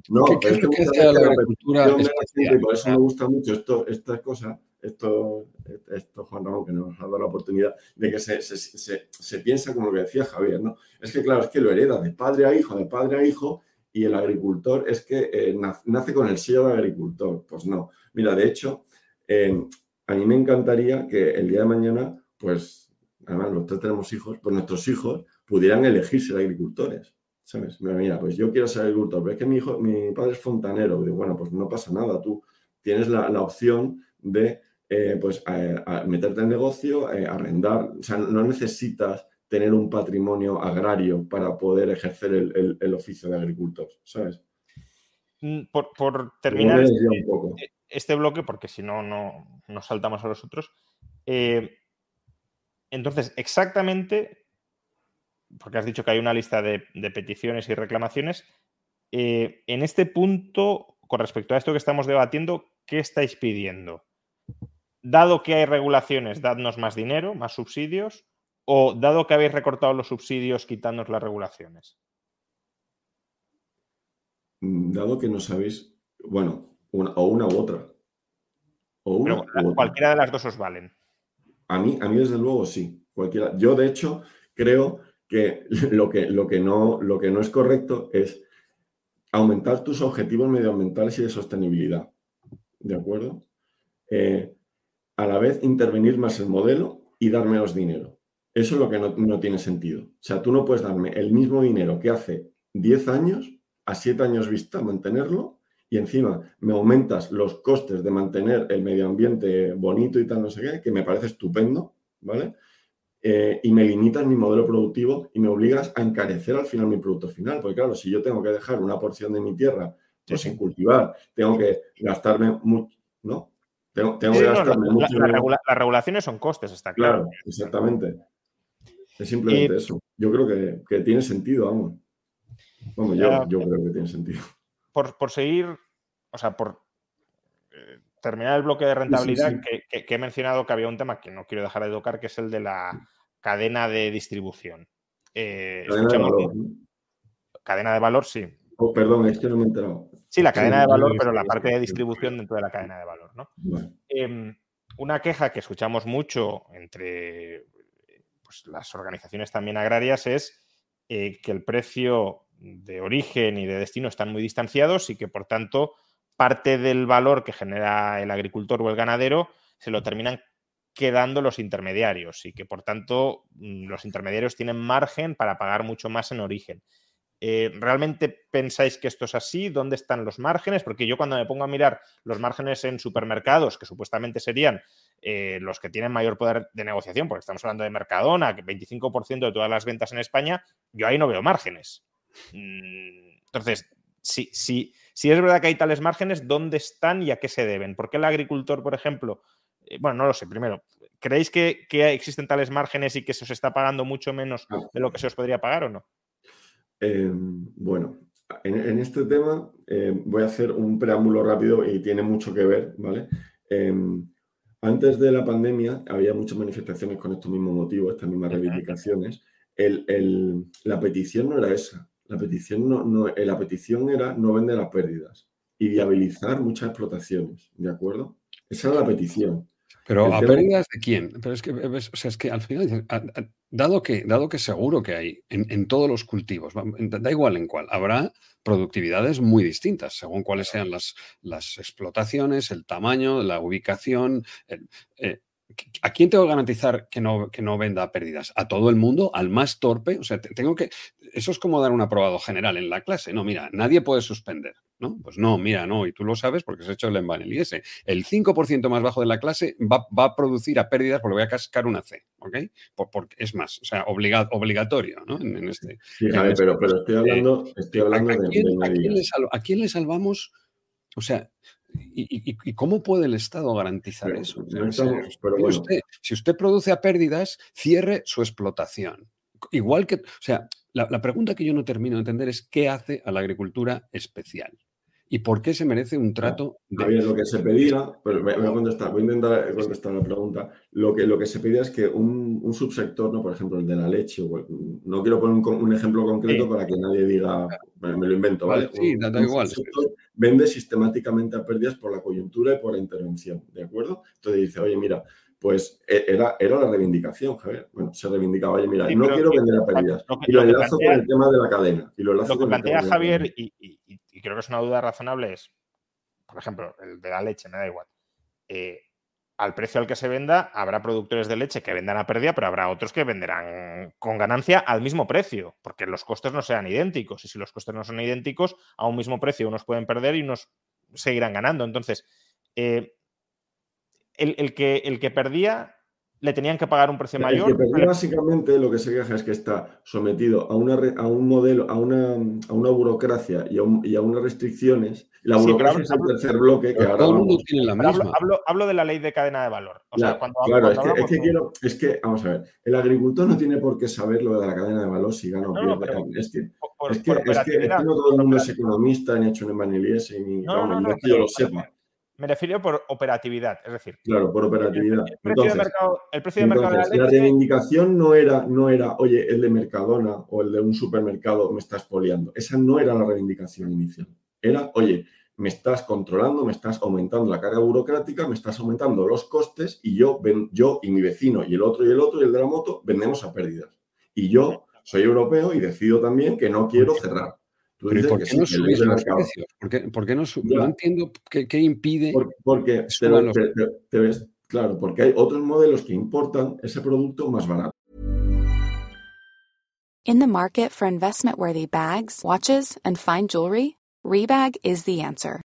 no, ¿qué, es que la agricultura? Y por eso me gusta mucho esto, estas cosas, esto, esto, Juan Ramón, que nos ha dado la oportunidad de que se, se, se, se, piensa como lo que decía Javier, ¿no? Es que, claro, es que lo hereda de padre a hijo, de padre a hijo, y el agricultor es que eh, nace con el sello de agricultor. Pues no. Mira, de hecho, eh, a mí me encantaría que el día de mañana, pues, además nosotros tenemos hijos, pues nuestros hijos pudieran elegir ser agricultores. ¿Sabes? Mira, pues yo quiero ser agricultor, pero es que mi hijo, mi padre es fontanero. Digo, bueno, pues no pasa nada, tú tienes la, opción de eh, pues meterte en negocio, eh, arrendar, o sea, no necesitas tener un patrimonio agrario para poder ejercer el, oficio de agricultor, ¿sabes? Mm, por, terminar este, este, bloque, porque si no, no saltamos a los otros. Eh, entonces, exactamente porque has dicho que hay una lista de, peticiones y reclamaciones. Eh, en este punto, con respecto a esto que estamos debatiendo, ¿qué estáis pidiendo? Dado que hay regulaciones, dadnos más dinero, más subsidios, o dado que habéis recortado los subsidios, quitándonos las regulaciones. Dado que no sabéis, bueno, o una u otra. O cualquiera de las dos os valen. A mí, a mí desde luego sí. Cualquiera. Yo, de hecho, creo que lo que, lo que, no, lo que no es correcto es aumentar tus objetivos medioambientales y de sostenibilidad. ¿De acuerdo? Eh, a la vez intervenir más el modelo y dar menos dinero. Eso es lo que no, tiene sentido. O sea, tú no puedes darme el mismo dinero que hace 10 años, a 7 años vista, mantenerlo, y encima me aumentas los costes de mantener el medio ambiente bonito y tal, no sé qué, que me parece estupendo, ¿vale? Eh, y me limitas mi modelo productivo y me obligas a encarecer al final mi producto final. Porque claro, si yo tengo que dejar una porción de mi tierra pues, sin cultivar, tengo que gastarme mucho, ¿no? Tengo, que gastarme mucho. las regulaciones son costes, está claro. Claro, exactamente. Es simplemente eso. Yo creo que, tiene sentido, vamos. Vamos, yo, yo, creo que tiene sentido. Por, seguir, o sea, por eh, terminar el bloque de rentabilidad, Que, he mencionado que había un tema que no quiero dejar de tocar, que es el de la cadena de distribución. Eh, cadena de valor. Cadena de valor, sí. Oh, perdón, es que no me he enterado. Sí, la cadena de valor, pero la parte de distribución dentro de la cadena de valor, ¿no? Em, una queja que escuchamos mucho entre pues, las organizaciones también agrarias es eh, que el precio de origen y de destino están muy distanciados y que, por tanto, parte del valor que genera el agricultor o el ganadero se lo terminan quedando los intermediarios y que, por tanto, mm, los intermediarios tienen margen para pagar mucho más en origen. Eh, ¿Realmente pensáis que esto es así? ¿Dónde están los márgenes? Porque yo cuando me pongo a mirar los márgenes en supermercados, que supuestamente serían eh, los que tienen mayor poder de negociación, porque estamos hablando de Mercadona, que 25% de todas las ventas en España, yo ahí no veo márgenes. Mm, entonces, si, si, si es verdad que hay tales márgenes, ¿dónde están y a qué se deben? ¿Por qué el agricultor, por ejemplo, eh, bueno, no lo sé, primero, ¿creéis que, existen tales márgenes y que se os está pagando mucho menos de lo que se os podría pagar o no? Em, bueno, en, este tema voy a hacer un preámbulo rápido y tiene mucho que ver, ¿vale? Em, antes de la pandemia había muchas manifestaciones con estos mismos motivos, estas mismas reivindicaciones. la petición no era esa. La petición, no, eh, la petición era no vender las pérdidas y viabilizar muchas explotaciones, ¿de acuerdo? Esa era la petición. Pero a pérdidas de quién? Pero es que, o sea, es que al final, dado que, dado que seguro que hay en, todos los cultivos, da igual en cuál, habrá productividades muy distintas según cuáles sean las, las explotaciones, el tamaño, la ubicación. Eh, ¿A quién tengo que garantizar que no, que no venda pérdidas? ¿A todo el mundo? ¿Al más torpe? O sea, tengo que. Eso es como dar un aprobado general en la clase. No, mira, nadie puede suspender. ¿no? Pues no, mira, no, y tú lo sabes porque has hecho el embanel. Y ese, el 5% más bajo de la clase va, a producir a pérdidas porque voy a cascar una C, ¿ok? Porque es más, o sea, obligatorio, ¿no? En, este. Sí, pero, pero estoy hablando, estoy hablando ¿a, quién, de. ¿a quién, le salvamos? O sea, ¿Y, cómo puede el Estado garantizar eso? si, usted, produce a pérdidas, cierre su explotación. Igual que, o sea, la, la, pregunta que yo no termino de entender es qué hace a la agricultura especial y por qué se merece un trato. De... lo que se pedía, pues voy, a contestar, voy a intentar contestar la pregunta. Lo que, lo que se pedía es que un, un subsector, ¿no? por ejemplo, el de la leche, no quiero poner un, ejemplo concreto para que nadie diga, me lo invento, ¿vale? Sí, da, igual. Vende sistemáticamente a pérdidas por la coyuntura y por la intervención, ¿de acuerdo? Entonces dice, oye, mira, pues e, era, era la reivindicación, Javier. Bueno, se reivindicaba, oye, mira, no quiero vender a pérdidas. y lo, enlazo con el tema de la cadena. Y lo, lo que plantea Javier, y, y creo que es una duda razonable, es, por ejemplo, el de la leche, me da igual. Eh, al precio al que se venda, habrá productores de leche que vendan a pérdida, pero habrá otros que venderán con ganancia al mismo precio, porque los costes no sean idénticos. Y si los costes no son idénticos, a un mismo precio unos pueden perder y unos seguirán ganando. Entonces, eh, el, que, el que perdía le tenían que pagar un precio mayor. básicamente lo que se queja es que está sometido a, una, a un modelo, a una, a una burocracia y a, y a, unas restricciones. La burocracia es el tercer bloque que ahora. Todo el mundo tiene la misma. Hablo, hablo, de la ley de cadena de valor. claro, es, que, es, que quiero, es que, vamos a ver, el agricultor no tiene por qué saber lo de la cadena de valor si gana o pierde. es, que, es, que, es, que, no todo el mundo es economista, ni ha hecho un evangelista, ni, no, no, que yo lo sepa. Me refiero por operatividad, es decir. Claro, por operatividad. El, precio, de mercado, el precio de mercado de la, leche... la reivindicación no era, no era, oye, el de Mercadona o el de un supermercado me estás poliando. Esa no era la reivindicación inicial. Era, oye, me estás controlando, me estás aumentando la carga burocrática, me estás aumentando los costes y yo, yo y mi vecino y el otro y el otro y el de la moto vendemos a pérdidas. Y yo soy europeo y decido también que no quiero cerrar. ¿Por qué no subís los precios? ¿Por qué, no, no entiendo qué, impide porque te, ves, claro, porque hay otros modelos que importan ese producto más barato. In the market for investment-worthy bags, watches, and fine jewelry, Rebag is the answer.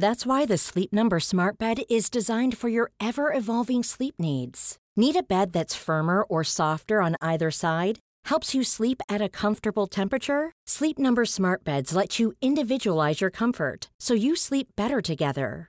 That's why the Sleep Number Smart Bed is designed for your ever evolving sleep needs. Need a bed that's firmer or softer on either side? Helps you sleep at a comfortable temperature? Sleep Number Smart Beds let you individualize your comfort so you sleep better together.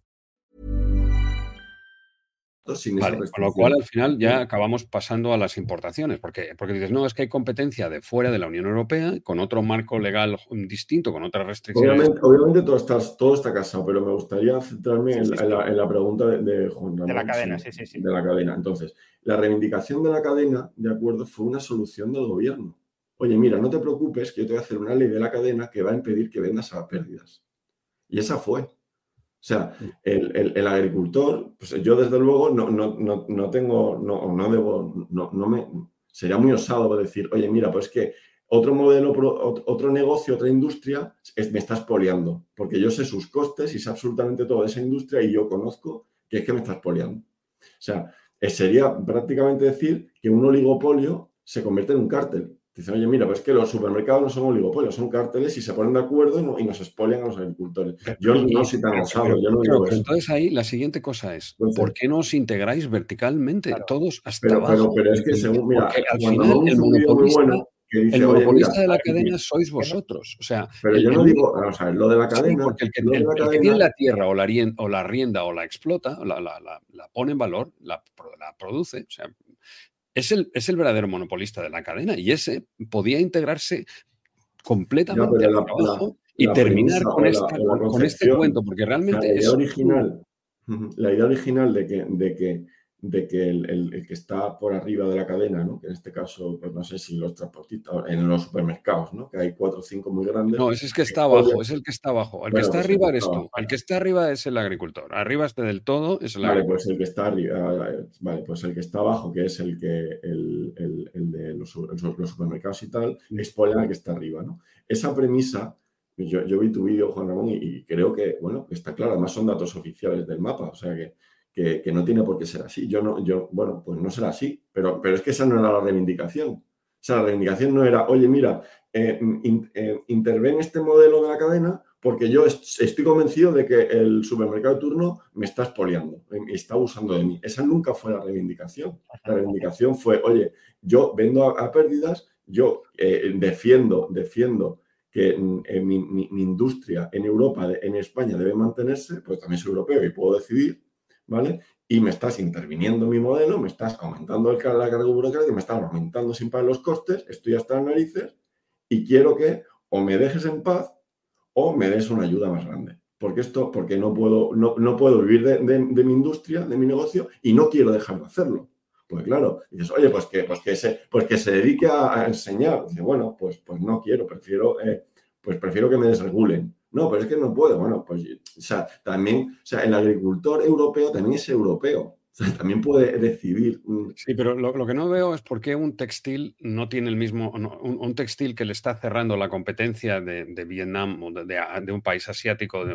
Vale, con lo cual al final ya acabamos pasando a las importaciones, porque, porque dices, no, es que hay competencia de fuera de la Unión Europea, con otro marco legal distinto, con otras restricciones. Obviamente, todo, está, todo está casado, pero me gustaría centrarme en, la, pregunta de, Juan Ramón. De la cadena, sí, sí, sí. De la cadena. Entonces, la reivindicación de la cadena, de acuerdo, fue una solución del gobierno. Oye, mira, no te preocupes, que yo te voy a hacer una ley de la cadena que va a impedir que vendas a pérdidas. Y esa fue. O sea, el, agricultor, pues yo desde luego no, no, tengo, no, no debo, no, me, sería muy osado decir, oye, mira, pues que otro modelo, otro negocio, otra industria me está expoliando, porque yo sé sus costes y sé absolutamente todo de esa industria y yo conozco que es que me está expoliando. O sea, eh, sería prácticamente decir que un oligopolio se convierte en un cártel. Dicen, oye, mira, pues que los supermercados no son oligopolios, son cárteles y se ponen de acuerdo y, nos expolian a los agricultores. Yo no soy tan osado, yo no digo eso. Entonces ahí la siguiente cosa es, ¿por qué no os integráis verticalmente todos hasta pero, abajo? Pero, es que según, mira, al final el monopolista, bueno, el monopolista de la cadena sois vosotros. O sea, pero yo no digo, o sea, lo de la cadena. porque el que, tiene la tierra o la, o la rienda o la explota, la, la, la, pone en valor, la, produce. O sea, es el, es el verdadero monopolista de la cadena y ese podía integrarse completamente al trabajo y terminar con, esta, con, este cuento, porque realmente es. Original, la idea original de que, de que de que el, que está por arriba de la cadena, ¿no? que en este caso, pues no sé si los transportistas, en los supermercados, ¿no? que hay cuatro o cinco muy grandes. No, ese es que está abajo, es el que está abajo. El que está pues arriba eres tú, el que está arriba es el agricultor. Arriba este del todo es el Vale, pues el que está arriba, vale, pues el que está abajo, que es el que el, el, de los, los, supermercados y tal, exponen al que está arriba. ¿no? Esa premisa yo, yo, vi tu vídeo, Juan Ramón, y, y, creo que, bueno, está claro, además son datos oficiales del mapa, o sea que que, no tiene por qué ser así. Yo no, yo, bueno, pues no será así, pero, pero es que esa no era la reivindicación. O sea, la reivindicación no era, oye, mira, eh, eh, interven este modelo de la cadena porque yo estoy convencido de que el supermercado de turno me está expoliando, me está usando de mí. Esa nunca fue la reivindicación. La reivindicación fue, oye, yo vendo a, pérdidas, yo eh, defiendo, defiendo que mm, mi, mi, industria en Europa, en España debe mantenerse, pues también soy europeo y puedo decidir, ¿vale? Y me estás interviniendo mi modelo, me estás aumentando el, la carga burocrática, me estás aumentando sin parar los costes, estoy hasta las narices y quiero que o me dejes en paz o me des una ayuda más grande. Porque esto, porque no puedo, no, no puedo vivir de, mi industria, de mi negocio y no quiero dejar de hacerlo. Pues claro, dices, oye, pues que, pues que, se, pues que se dedique a, enseñar. Dice, bueno, pues, pues no quiero, prefiero, eh, pues prefiero que me desregulen. No, pero es que no puedo. Bueno, pues, o sea, también, o sea, el agricultor europeo también es europeo. también puede decidir. Sí, pero lo, que no veo es por qué un textil no tiene el mismo, un, textil que le está cerrando la competencia de, Vietnam o de, un país asiático,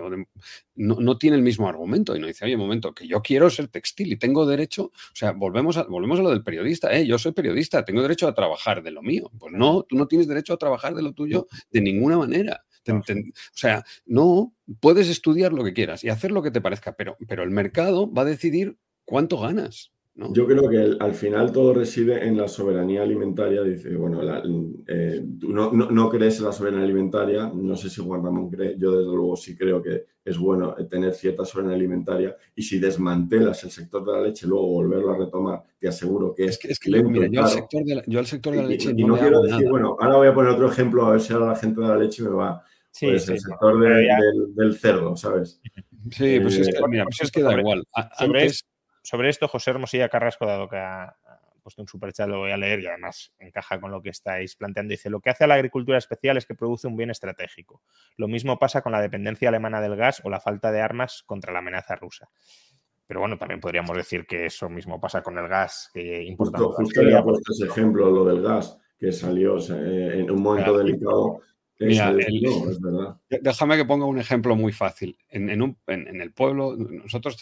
no, tiene el mismo argumento y no dice, oye, un momento, que yo quiero ser textil y tengo derecho, o sea, volvemos a, volvemos a lo del periodista, eh, yo soy periodista, tengo derecho a trabajar de lo mío. Pues no, tú no tienes derecho a trabajar de lo tuyo de ninguna manera. O sea, no, puedes estudiar lo que quieras y hacer lo que te parezca, pero, pero el mercado va a decidir ¿cuánto ganas? Yo creo que al final todo reside en la soberanía alimentaria. Dice, bueno, eh, no, no, crees en la soberanía alimentaria, no sé si Juan Ramón cree, yo desde luego sí creo que es bueno tener cierta soberanía alimentaria y si desmantelas el sector de la leche, luego volverlo a retomar, te aseguro que es, es que, mira, yo, al sector de la, yo, al sector de la, leche y, no, quiero decir, bueno, ahora voy a poner otro ejemplo a ver si ahora la gente de la leche me va. Sí, pues el sector del, cerdo, ¿sabes? Sí, pues es que, eh, mira, pues es que da igual. Antes, sobre esto, José Hermosilla Carrasco, dado que ha, puesto un superchat, lo voy a leer y además encaja con lo que estáis planteando. Dice, lo que hace a la agricultura especial es que produce un bien estratégico. Lo mismo pasa con la dependencia alemana del gas o la falta de armas contra la amenaza rusa. Pero bueno, también podríamos decir que eso mismo pasa con el gas que importamos. Justo, le ha puesto ese ejemplo, lo del gas, que salió en un momento delicado. Mira, déjame que ponga un ejemplo muy fácil. En, en el pueblo, nosotros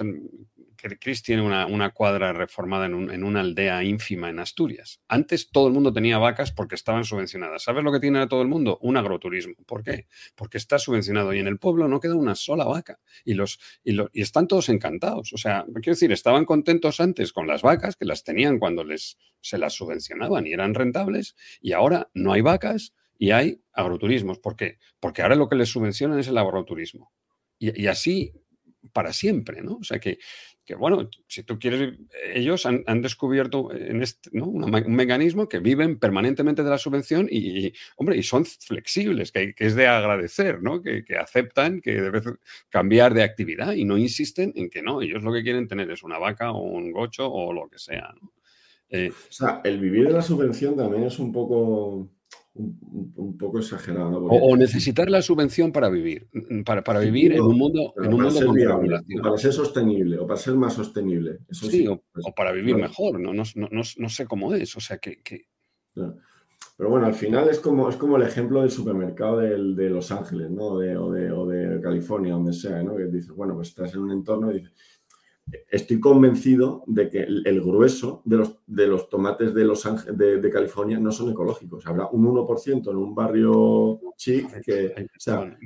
Chris tiene una, cuadra reformada en, una aldea ínfima en Asturias. Antes todo el mundo tenía vacas porque estaban subvencionadas. ¿Sabes lo que tiene todo el mundo? Un agroturismo. ¿Por qué? Porque está subvencionado y en el pueblo no queda una sola vaca y, los, y, están todos encantados. O sea, quiero decir, estaban contentos antes con las vacas que las tenían cuando les, se las subvencionaban y eran rentables y ahora no hay vacas y hay agroturismos. ¿Por qué? Porque ahora lo que les subvencionan es el agroturismo. Y, así para siempre, ¿no? O sea que que bueno, si tú quieres, ellos han, descubierto en este, un mecanismo que viven permanentemente de la subvención y, hombre, y son flexibles, que, es de agradecer, ¿no? Que, aceptan que debe cambiar de actividad y no insisten en que no, ellos lo que quieren tener es una vaca o un gocho o lo que sea. Eh, o sea, el vivir de la subvención también es un poco un, poco exagerado. O, necesitar la subvención para vivir, mm, para, para vivir en un mundo, en un mundo con regulación. Para ser sostenible o para ser más sostenible. sí, o, para vivir mejor, ¿no? No, no, no, sé cómo es, o sea que... Pero bueno, al final es como, es como el ejemplo del supermercado de Los Ángeles, ¿no? o, de, o de California, donde sea, ¿no? Que dices, bueno, pues estás en un entorno y dices, estoy convencido de que el, grueso de los, de los tomates de, Los Ángeles, de, California no son ecológicos. Habrá un 1% en un barrio chic que...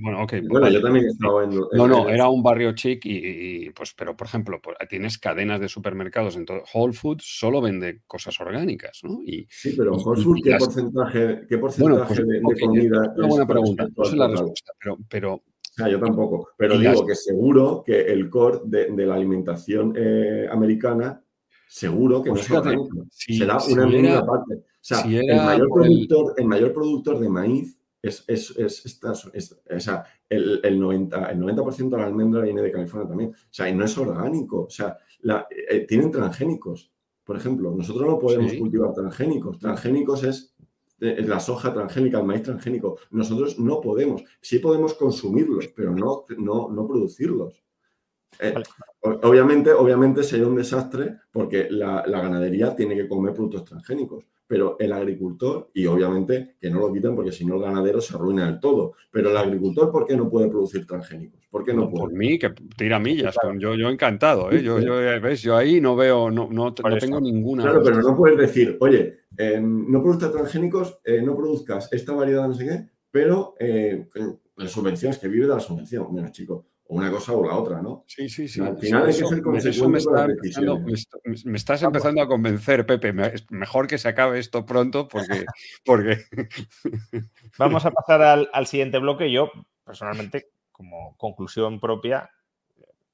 bueno, okay, bueno, yo también he estado en... No, no, era un barrio chic y, pues, pero por ejemplo, pues, tienes cadenas de supermercados, en todo, Whole Foods solo vende cosas orgánicas, ¿no? Y, sí, pero Whole Foods, ¿qué porcentaje, qué porcentaje pues, de, comida? Es una buena pregunta, no sé la respuesta, pero, pero yo tampoco. Pero digo que seguro que el core de, la alimentación eh, americana, seguro que pues no será una mínima parte. O sea, el, mayor productor, el... mayor productor de maíz es, es, es, o sea, el, el, 90%, el 90 de la almendra viene de California también. O sea, y no es orgánico. O sea, eh, tienen transgénicos. Por ejemplo, nosotros no podemos cultivar transgénicos. Transgénicos es la soja transgénica, el maíz transgénico. Nosotros no podemos. Sí podemos consumirlos, pero no, no, no producirlos. Eh, obviamente, obviamente sería un desastre porque la, ganadería tiene que comer productos transgénicos, pero el agricultor, y obviamente que no lo quiten porque si no el ganadero se arruina del todo, pero el agricultor, ¿por qué no puede producir transgénicos? ¿Por qué no, puede? Por mí, que tira millas, yo, yo encantado, ¿eh? yo, yo, ¿ves? yo ahí no veo, no, no, tengo ninguna. Claro, pero no puedes decir, oye, em, no produzcas transgénicos, eh, no produzcas esta variedad, no sé qué, pero las subvenciones, que vive de la subvención. Mira, chico, o una cosa o la otra, ¿no? Sí, sí, sí. Al final eso, me, estás empezando a convencer, Pepe. Mejor que se acabe esto pronto porque... porque... Vamos a pasar al, siguiente bloque. Yo, personalmente, como conclusión propia,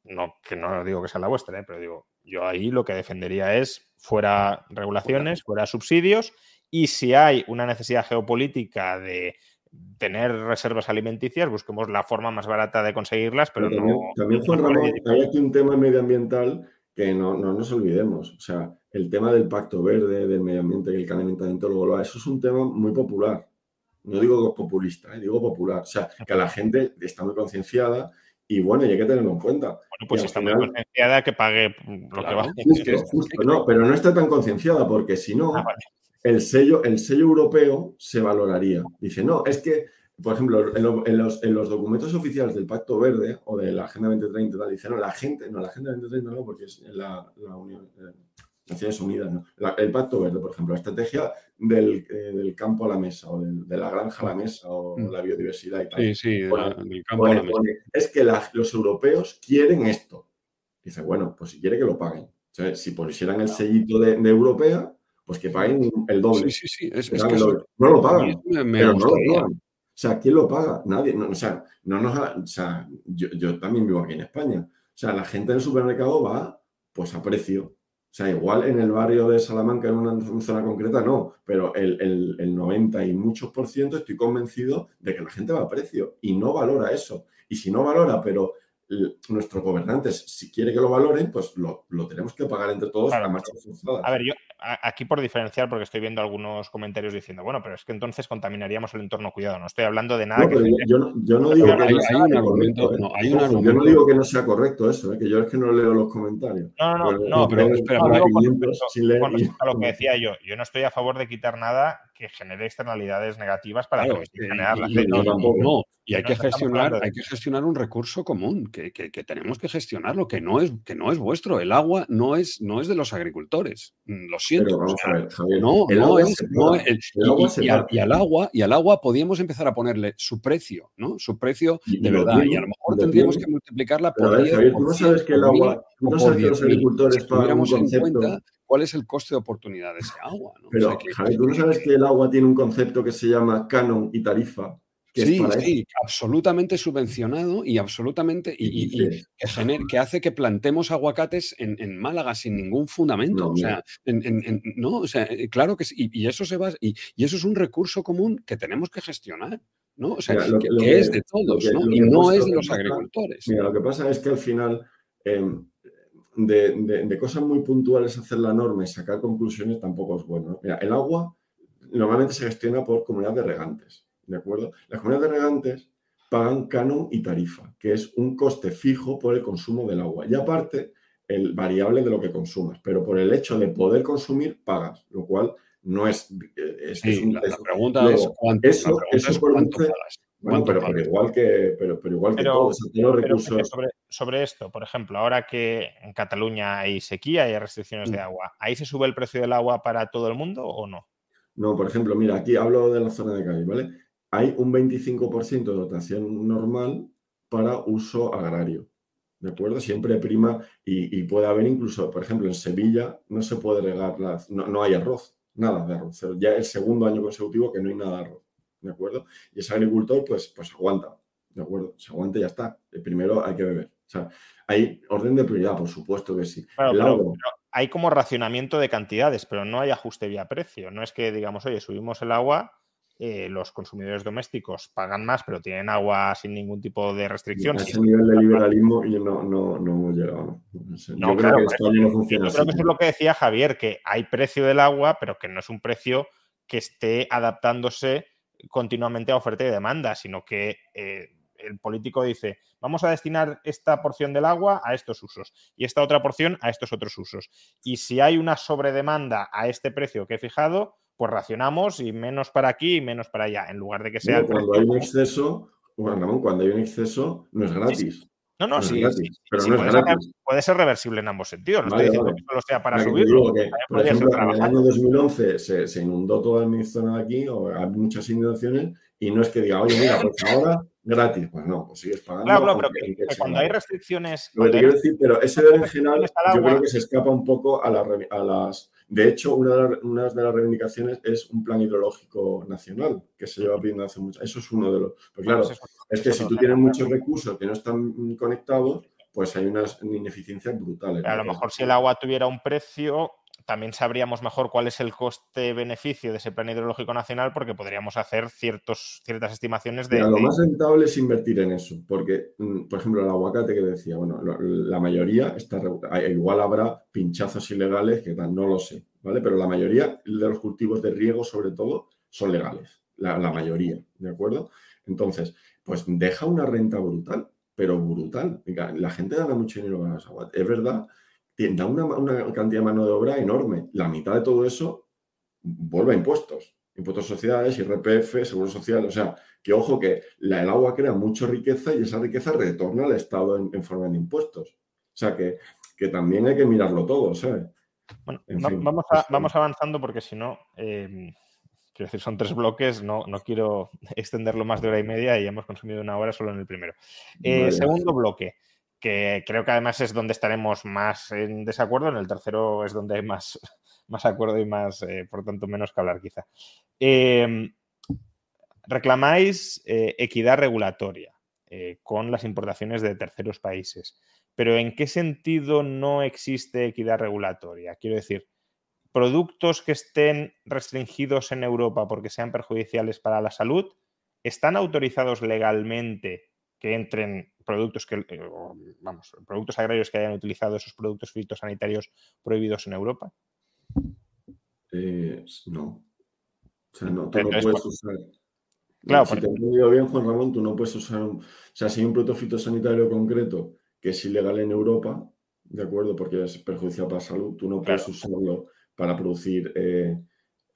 no, que no digo que sea la vuestra, ¿eh? pero digo, yo ahí lo que defendería es fuera regulaciones, fuera subsidios, y si hay una necesidad geopolítica de tener reservas alimenticias, busquemos la forma más barata de conseguirlas, pero, no... También, Juan Ramón, hay aquí un tema medioambiental que no, nos olvidemos. O sea, el tema del pacto verde, del medio ambiente y el calentamiento global, eso es un tema muy popular. No digo populista, ¿eh? digo popular. O sea, que la gente está muy concienciada y bueno, y hay que tenerlo en cuenta. Bueno, pues está muy concienciada que pague lo que va. no, pero no está tan concienciada porque si no, ah, el, sello, el sello europeo se valoraría. Dice, no, es que, por ejemplo, en, los, en los, documentos oficiales del Pacto Verde o de la Agenda 2030, tal, dice, no, la gente, no, la Agenda 2030 no, porque es la, la Unión. Eh, Naciones Unidas, ¿no? el Pacto Verde, por ejemplo, la estrategia del, eh, campo a la mesa o de la granja a la mesa o mm. la biodiversidad y tal. Sí, sí, del campo a la mesa. es que los europeos quieren esto. Dice, bueno, pues si quiere que lo paguen. si pusieran el sellito de, europea, pues que paguen el doble. Sí, sí, sí. no lo pagan. pero no lo pagan. O sea, ¿quién lo paga? Nadie. o sea, no nos o sea yo, yo, también vivo aquí en España. O sea, la gente en el supermercado va pues a precio. O sea, igual en el barrio de Salamanca, en una zona concreta, no, pero el, el, el 90 y muchos por ciento estoy convencido de que la gente va a precio y no valora eso. Y si no valora, pero nuestros gobernantes, si quiere que lo valoren, pues lo, tenemos que pagar entre todos a marcha A ver, yo aquí por diferenciar, porque estoy viendo algunos comentarios diciendo, bueno, pero es que entonces contaminaríamos el entorno cuidado. No estoy hablando de nada que. Yo, no, digo que no sea correcto. Yo no digo que no sea correcto eso, ¿eh? que yo es que no leo los comentarios. No, no, no, pero, espera, a lo que decía yo, yo no estoy a favor de quitar nada que genere externalidades negativas para que generar la no, y hay que gestionar, hay que gestionar un recurso común, que, que, tenemos que gestionarlo, que no es, que no es vuestro. El agua no es, no es de los agricultores. Mm, lo siento. no, no es, y, al, agua, y al agua podíamos empezar a ponerle su precio, ¿no? Su precio de verdad. y a lo mejor tendríamos que multiplicarla por. tú no sabes que el agua, no sabes que los agricultores pagan un concepto cuál es el coste de oportunidad de ese agua. ¿no? Pero, ¿tú no sabes que el agua tiene un concepto que se llama canon y tarifa? Que sí, sí, absolutamente subvencionado y absolutamente y, que, que, hace que plantemos aguacates en, Málaga sin ningún fundamento. o sea, no, o sea, eh, claro que sí, y, eso se va, y, eso es un recurso común que tenemos que gestionar. ¿no? O sea, que, es de todos, ¿no? y no es de los agricultores. Mira, lo que pasa es que al final em, de, cosas muy puntuales hacer la norma y sacar conclusiones tampoco es bueno. Mira, el agua normalmente se gestiona por comunidades de regantes, ¿de acuerdo? Las comunidades de regantes pagan canon y tarifa, que es un coste fijo por el consumo del agua. Y aparte, el variable de lo que consumas, pero por el hecho de poder consumir, pagas, lo cual no es... la, pregunta es cuánto, eso, bueno, pero, igual que, pero, pero igual que todos los recursos. Sobre, esto, por ejemplo, ahora que en Cataluña hay sequía y hay restricciones de mm. agua, ¿ahí se sube el precio del agua para todo el mundo o no? No, por ejemplo, mira, aquí hablo de la zona de calle, ¿vale? Hay un 25% de dotación normal para uso agrario. ¿De acuerdo? Siempre prima y, puede haber incluso, por ejemplo, en Sevilla no se puede regar, no, no hay arroz, nada de arroz. Ya es el segundo año consecutivo que no hay nada de arroz. ¿De acuerdo? Y ese agricultor, pues, pues aguanta, ¿de acuerdo? Se aguanta y ya está. Primero hay que beber. O sea, hay orden de prioridad, por supuesto que sí. hay como racionamiento de cantidades, pero no hay ajuste vía precio. No es que digamos, oye, subimos el agua, eh, los consumidores domésticos pagan más, pero tienen agua sin ningún tipo de restricción. A ese nivel de liberalismo yo no, no, no hemos llegado. yo creo que esto no funciona así. Creo que eso es lo que decía Javier, que hay precio del agua, pero que no es un precio que esté adaptándose continuamente a oferta y demanda, sino que eh, el político dice, vamos a destinar esta porción del agua a estos usos y esta otra porción a estos otros usos. Y si hay una sobredemanda a este precio que he fijado, pues racionamos y menos para aquí y menos para allá, en lugar de que sea... cuando hay un exceso, bueno, cuando hay un exceso, no es gratis. No, no, sí, pero no puede ser reversible en ambos sentidos. No estoy diciendo que solo sea para subirlo. por ejemplo, en el año 2011 se, se, inundó toda mi zona de aquí, o hay muchas inundaciones, y no es que diga, oye, mira, pues ahora gratis. Pues no, pues sigues pagando. Claro, pero que, cuando hay restricciones. Lo que te quiero decir, pero ese berenjenal yo creo que se escapa un poco a, a las. De hecho, una de, las, de, las, reivindicaciones es un plan hidrológico nacional que se lleva pidiendo hace mucho. Eso es uno de los. Pues claro, es que si tú tienes muchos recursos que no están conectados, pues hay unas ineficiencias brutales. A lo mejor si el agua tuviera un precio, también sabríamos mejor cuál es el coste-beneficio de ese plan hidrológico nacional porque podríamos hacer ciertos, ciertas estimaciones de... lo más rentable es invertir en eso, porque, mm, por ejemplo, el aguacate que decía, bueno, la mayoría está... Igual habrá pinchazos ilegales que no lo sé, ¿vale? Pero la mayoría de los cultivos de riego, sobre todo, son legales, la, la mayoría, ¿de acuerdo? Entonces, pues deja una renta brutal pero brutal. La gente gana mucho dinero con las aguas. Es verdad, da una, una, cantidad de mano de obra enorme. La mitad de todo eso vuelve a impuestos. Impuestos sociales, IRPF, Seguro Social. O sea, que ojo que el agua crea mucha riqueza y esa riqueza retorna al Estado en, forma de impuestos. O sea, que, que, también hay que mirarlo todo, ¿sabes? Bueno, vamos, vamos avanzando porque si no... Eh, quiero decir, son tres bloques, no, no quiero extenderlo más de hora y media y hemos consumido una hora solo en el primero. Eh, segundo bloque, que creo que además es donde estaremos más en desacuerdo, en el tercero es donde hay más, más acuerdo y más, eh, por tanto, menos que hablar quizá. Em, reclamáis eh, equidad regulatoria con las importaciones de terceros países, pero ¿en qué sentido no existe equidad regulatoria? Quiero decir, productos que estén restringidos en Europa porque sean perjudiciales para la salud, ¿están autorizados legalmente que entren productos que, eh, vamos, productos agrarios que hayan utilizado esos productos fitosanitarios prohibidos en Europa? Eh, no. O sea, no, tú no puedes usar. Claro, si te he entendido bien, Juan Ramón, tú no puedes usar. o sea, si hay un producto fitosanitario concreto que es ilegal en Europa, ¿de acuerdo? Porque es perjudicial para la salud, tú no puedes usarlo para producir eh,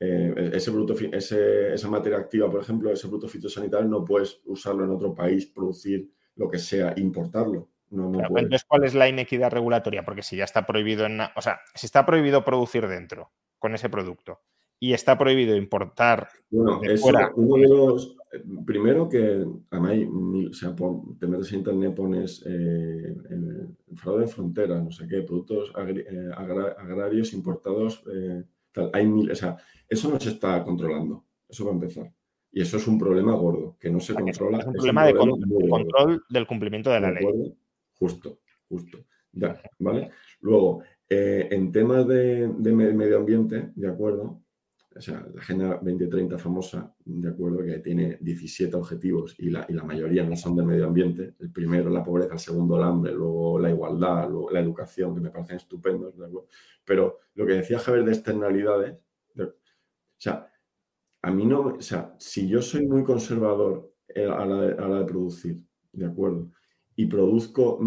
eh, ese producto, esa materia activa, por ejemplo, ese producto fitosanitario, no puedes usarlo en otro país, producir lo que sea, importarlo. entonces, ¿cuál es la inequidad regulatoria? Porque si ya está prohibido en... O sea, si está prohibido producir dentro con ese producto y está prohibido importar bueno, de fuera... Uno de los... Primero que, además, o sea, te metes en internet, pones eh, fraude de frontera, no sé qué, productos eh, agrarios importados, eh, Hay mil, o sea, eso no se está controlando, eso va a empezar. Y eso es un problema gordo, que no se controla. Es un problema, de, control del cumplimiento de la ley. Justo, justo. Ya, ¿vale? Luego, en temas de, de medio ambiente, ¿de acuerdo? O sea, la Agenda 2030 famosa, de acuerdo, que tiene 17 objetivos y la, y la mayoría no son del medio ambiente. El primero la pobreza, el segundo el hambre, luego la igualdad, luego la educación, que me parecen estupendos, ¿de? Pero lo que decía Javier de externalidades, o sea, a mí no, o sea, si yo soy muy conservador eh, a la de, a la de producir, ¿de acuerdo? Y produzco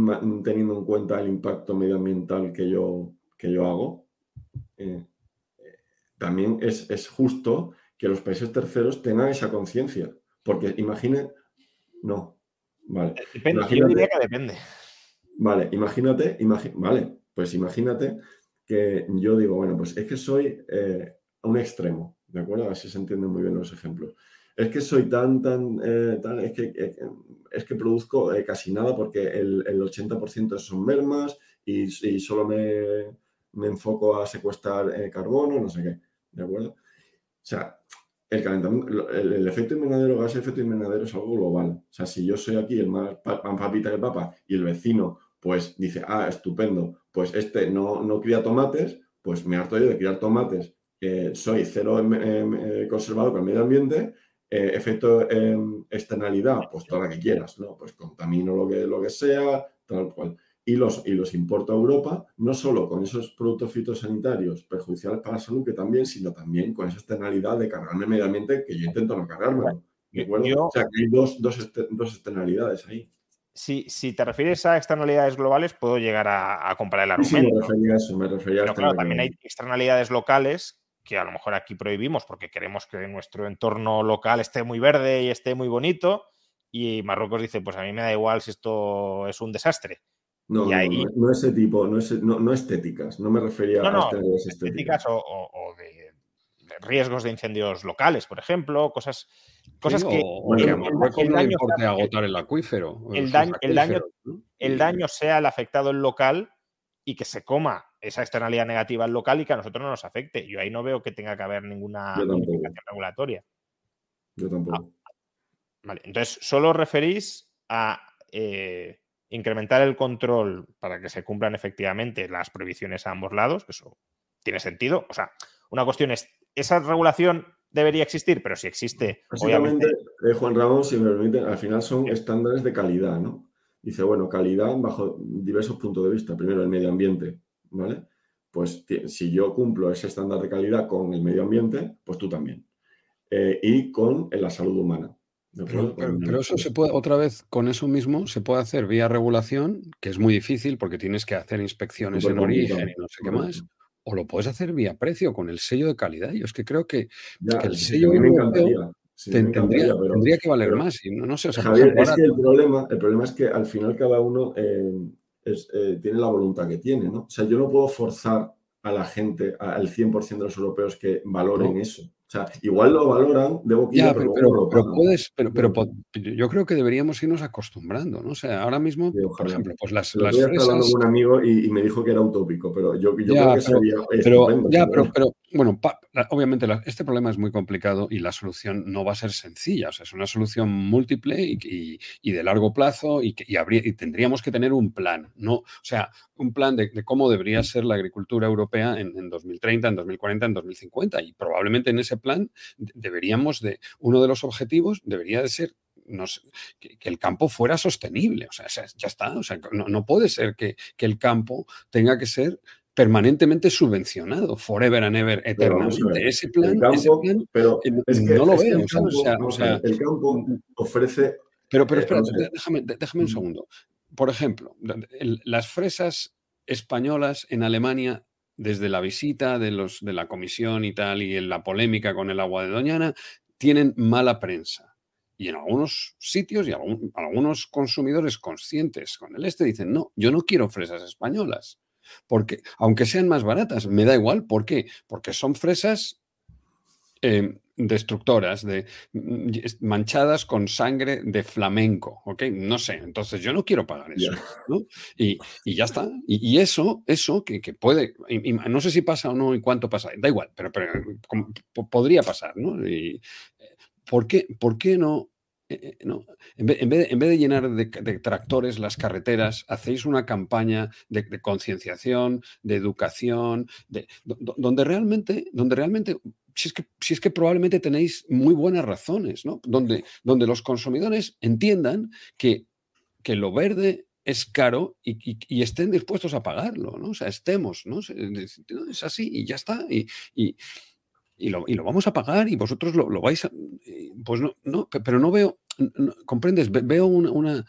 teniendo en cuenta el impacto medioambiental que yo, que yo hago, eh, también es, justo que los países terceros tengan esa conciencia. Porque imagine, no, vale. Depende, yo diría que depende. Vale, imagínate, vale, pues imagínate que yo digo, bueno, pues es que soy eh, un extremo, ¿de acuerdo? Así se entienden muy bien los ejemplos. Es que soy tan, tan, eh, tan es, que, eh, es que produzco casi nada porque el, 80% son mermas y, y solo me, me, enfoco a secuestrar carbono, no sé qué. ¿De acuerdo? O sea, el calentamiento, el, efecto invernadero, gas efecto invernadero es algo global. O sea, si yo soy aquí el más papita que el papa y el vecino pues dice, ah, estupendo, pues este no, no cría tomates, pues me harto yo de criar tomates, eh, soy cero em, em, eh, conservado con el medio ambiente, eh, efecto em, externalidad, pues toda la que quieras, ¿no? Pues contamino lo que, lo que sea, tal cual y los, y los importo a Europa, no solo con esos productos fitosanitarios perjudiciales para la salud, que también, sino también con esa externalidad de cargarme medio ambiente que yo intento no cargarme. o sea, que hay dos, dos, externalidades ahí. Si, si, te refieres a externalidades globales, puedo llegar a, comprar el argumento. Sí, me refería a eso, me refería Pero claro, también hay externalidades locales que a lo mejor aquí prohibimos porque queremos que nuestro entorno local esté muy verde y esté muy bonito. Y Marruecos dice, pues a mí me da igual si esto es un desastre. No, no, ese tipo, no, no, estéticas, no me refería a estéticas. estéticas o, de, riesgos de incendios locales, por ejemplo, cosas, cosas que... el, daño agotar el acuífero. El daño, el, daño, el daño sea el afectado en local y que se coma esa externalidad negativa al local y que a nosotros no nos afecte. Yo ahí no veo que tenga que haber ninguna regulatoria. Yo tampoco. Ah, vale, entonces solo referís a eh, incrementar el control para que se cumplan efectivamente las prohibiciones a ambos lados, eso tiene sentido. O sea, una cuestión es, esa regulación debería existir, pero si existe, obviamente... Eh, Juan Ramón, si me permite, al final son estándares de calidad, ¿no? Dice, bueno, calidad bajo diversos puntos de vista. Primero, el medio ambiente, ¿vale? Pues si yo cumplo ese estándar de calidad con el medio ambiente, pues tú también. Eh, y con la salud humana. Pero, eso se puede, otra vez, con eso mismo, se puede hacer vía regulación, que es muy difícil porque tienes que hacer inspecciones en origen y no sé qué más. O lo puedes hacer vía precio, con el sello de calidad. Yo es que creo que, el sello tendría, que valer más. Y no, sé, es que el problema, el problema es que al final cada uno eh, eh, tiene la voluntad que tiene, ¿no? O sea, yo no puedo forzar a la gente, al 100% de los europeos que valoren eso. O sea, igual lo valoran de boquilla, pero, pero, puedes, pero, pero, yo creo que deberíamos irnos acostumbrando, ¿no? O sea, ahora mismo, por ejemplo, pues las, las fresas... hablando con un amigo y, me dijo que era utópico, pero yo, yo creo que sería pero, Ya, pero, pero, bueno, obviamente este problema es muy complicado y la solución no va a ser sencilla, o sea, es una solución múltiple y, y de largo plazo y, que, habría, y tendríamos que tener un plan, ¿no? O sea, un plan de, cómo debería ser la agricultura europea en, en 2030, en 2040, en 2050 y probablemente en ese plan deberíamos de, uno de los objetivos debería de ser que, el campo fuera sostenible. O sea, ya está. O sea, no, puede ser que, el campo tenga que ser permanentemente subvencionado, forever and ever, eternamente. Ese plan, pero no lo veo. el campo ofrece... Pero, pero espera, eh, déjame, déjame un mm. segundo. Por ejemplo, las fresas españolas en Alemania desde la visita de, los, de la comisión y tal, y en la polémica con el agua de Doñana, tienen mala prensa. Y en algunos sitios y algunos consumidores conscientes con el este dicen, no, yo no quiero fresas españolas. Porque, aunque sean más baratas, me da igual. ¿Por qué? Porque son fresas eh, destructoras, de, mm, manchadas con sangre de flamenco, ¿ok? No sé, entonces yo no quiero pagar eso, ¿no? Y, ya está. Y, eso, eso que, puede, no sé si pasa o no y cuánto pasa, da igual, pero, pero podría pasar, ¿no? Y, eh, ¿por, qué, ¿Por qué no eh, no. En, vez, de, llenar de, tractores las carreteras, hacéis una campaña de, concienciación, de educación, de, donde, realmente, donde realmente si es, que, si es que probablemente tenéis muy buenas razones, ¿no? Donde, donde los consumidores entiendan que, que lo verde es caro y, estén dispuestos a pagarlo, ¿no? O sea, estemos, ¿no? Es así y ya está. Y, y, lo, vamos a pagar y vosotros lo, vais a... Pues no, no, pero no veo, comprendes, veo una...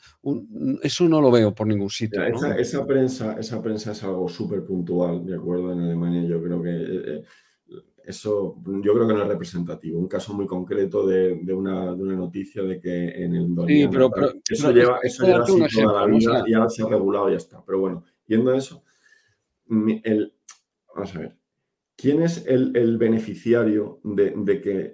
eso no lo veo por ningún sitio. esa, prensa, esa prensa es algo súper puntual, de acuerdo, en Alemania yo creo que... Eh, eh, eso yo creo que no es representativo. Un caso muy concreto de, una, noticia de que en el sí, pero, eso lleva, eso lleva así toda la vida y ahora se ha regulado y ya está. Pero bueno, yendo a eso, el, vamos a ver. ¿Quién es el, beneficiario de, que,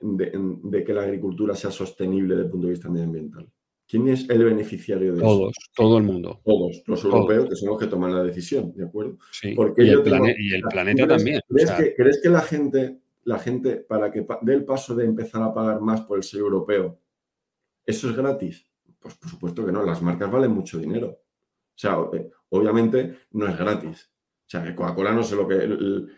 de, que la agricultura sea sostenible desde el punto de vista medioambiental? ¿Quién es el beneficiario de eso? Todos, todo el mundo. Todos, los europeos, que son los que toman la decisión, ¿de acuerdo? Sí, Porque y, el planeta también. ¿crees, que, ¿crees, que, la gente, la gente, para que dé el paso de empezar a pagar más por el sello europeo, eso es gratis? Pues por supuesto que no, las marcas valen mucho dinero. O sea, eh, obviamente no es gratis. O sea, que Coca-Cola no sé lo que. en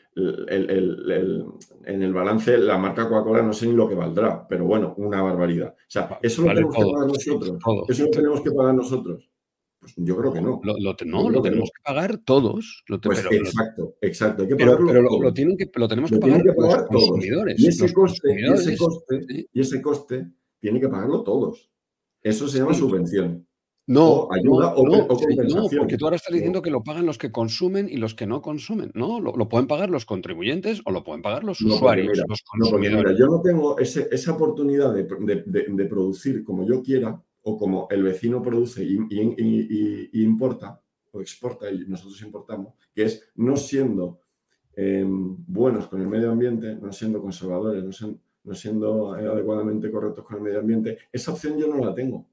el balance, la marca Coca-Cola no sé ni lo que valdrá, pero bueno, una barbaridad. O sea, eso lo tenemos que pagar nosotros. Eso lo tenemos que pagar nosotros. Pues yo creo que no. Lo, no, lo tenemos que pagar todos. pues exacto, exacto. Hay que pero, pero lo, tienen que, lo tenemos que pagar, los consumidores. Y ese, coste, y, ese coste, y ese coste tiene que pagarlo todos. Eso se llama subvención. No, ayuda o, no, porque tú ahora estás diciendo que lo pagan los que consumen y los que no consumen. No, lo, pueden pagar los contribuyentes o lo pueden pagar los usuarios, los consumidores. yo no tengo esa oportunidad de, producir como yo quiera o como el vecino produce y, importa o exporta y nosotros importamos, que es no siendo em, buenos con el medio ambiente, no siendo conservadores, no siendo adecuadamente correctos con el medio ambiente. Esa opción yo no la tengo.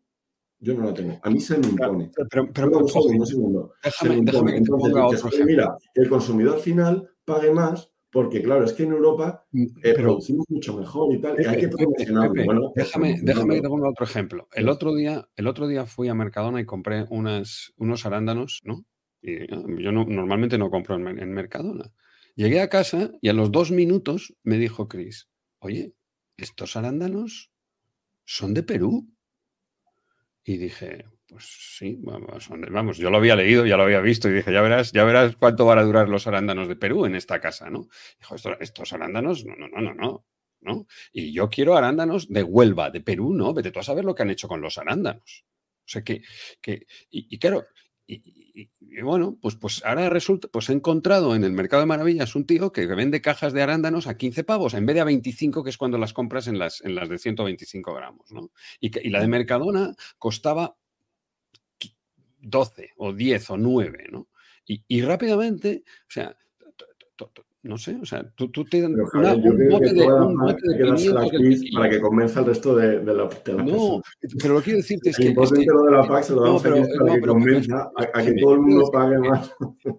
Yo no la tengo. A mí se me impone. Pero, pero, un segundo, un segundo. Déjame, déjame que ponga otro. Mira, el consumidor final pague más porque, claro, es que en Europa mm, eh, producimos mucho mejor y tal, y hay que promocionarlo. Bueno, déjame, déjame que te ponga otro ejemplo. El otro día, el otro día fui a Mercadona y compré unas, unos arándanos, ¿no? Y ah, yo no, normalmente no compro en, en Mercadona. Llegué a casa y a los dos minutos me dijo Chris, oye, estos arándanos son de Perú. Y dije, pues sí, vamos, vamos, yo lo había leído, ya lo había visto y dije, ya verás, ya verás cuánto van a durar los arándanos de Perú en esta casa, ¿no? Dijo, estos, arándanos, no, no, no, no, no. ¿no? Y yo quiero arándanos de Huelva, de Perú, ¿no? Vete tú a saber lo que han hecho con los arándanos. O sea que, que y, claro, y, bueno, pues, pues ahora resulta, pues he encontrado en el mercado de maravillas un tío que vende cajas de arándanos a 15 pavos, en vez de a 25, que es cuando las compras en las, en las de 125 gramos, ¿no? Y, y la de Mercadona costaba 12 o 10 o 9, ¿no? Y, y rápidamente, o sea, no sé, o sea, tú, tú te dan una, un bote de, un bote de para que convenza al resto de, de la, de la No, pero lo que quiero decirte es que... El que, lo de la PAC se lo damos no, pero, a para no, que convenza a, a, que todo el mundo pague más.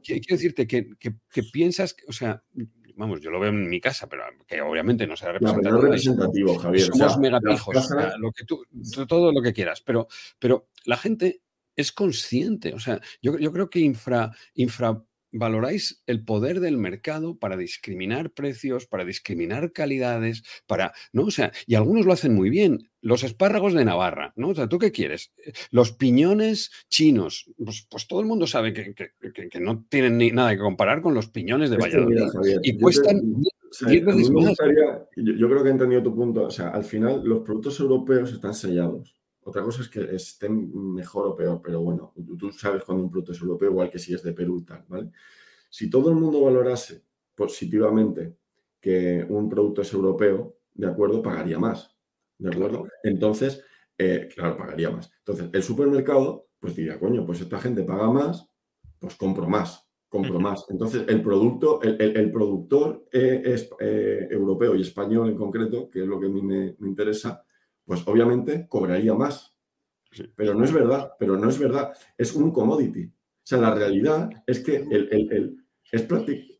Quiero decirte que, que, que piensas, o sea, vamos, yo lo veo en mi casa, pero que obviamente no será representativo. No, no es representativo, Javier. Somos o sea, megapijos, o sea, lo que tú, todo lo que quieras, pero, pero la gente es consciente, o sea, yo, yo creo que infra, infra valoráis el poder del mercado para discriminar precios, para discriminar calidades, para, ¿no? O sea, y algunos lo hacen muy bien. Los espárragos de Navarra, ¿no? O sea, ¿tú qué quieres? Los piñones chinos, pues, pues todo el mundo sabe que, que, que, que, no tienen ni nada que comparar con los piñones de Valladolid. y cuestan... Yo, yo creo que he entendido tu punto. O sea, al final los productos europeos están sellados. Otra cosa es que estén mejor o peor, pero bueno, tú sabes cuando un producto es europeo, igual que si es de Perú, tal, ¿vale? Si todo el mundo valorase positivamente que un producto es europeo, ¿de acuerdo? Pagaría más, ¿de acuerdo? Entonces, eh, claro, pagaría más. Entonces, el supermercado, pues diría, coño, pues esta gente paga más, pues compro más, compro más. Entonces, el producto, el, el, el productor eh, es, eh, europeo y español en concreto, que es lo que a mí me, me interesa, pues obviamente cobraría más. Pero no es verdad, pero no es verdad. Es un commodity. O sea, la realidad es que el, el, el es práctico.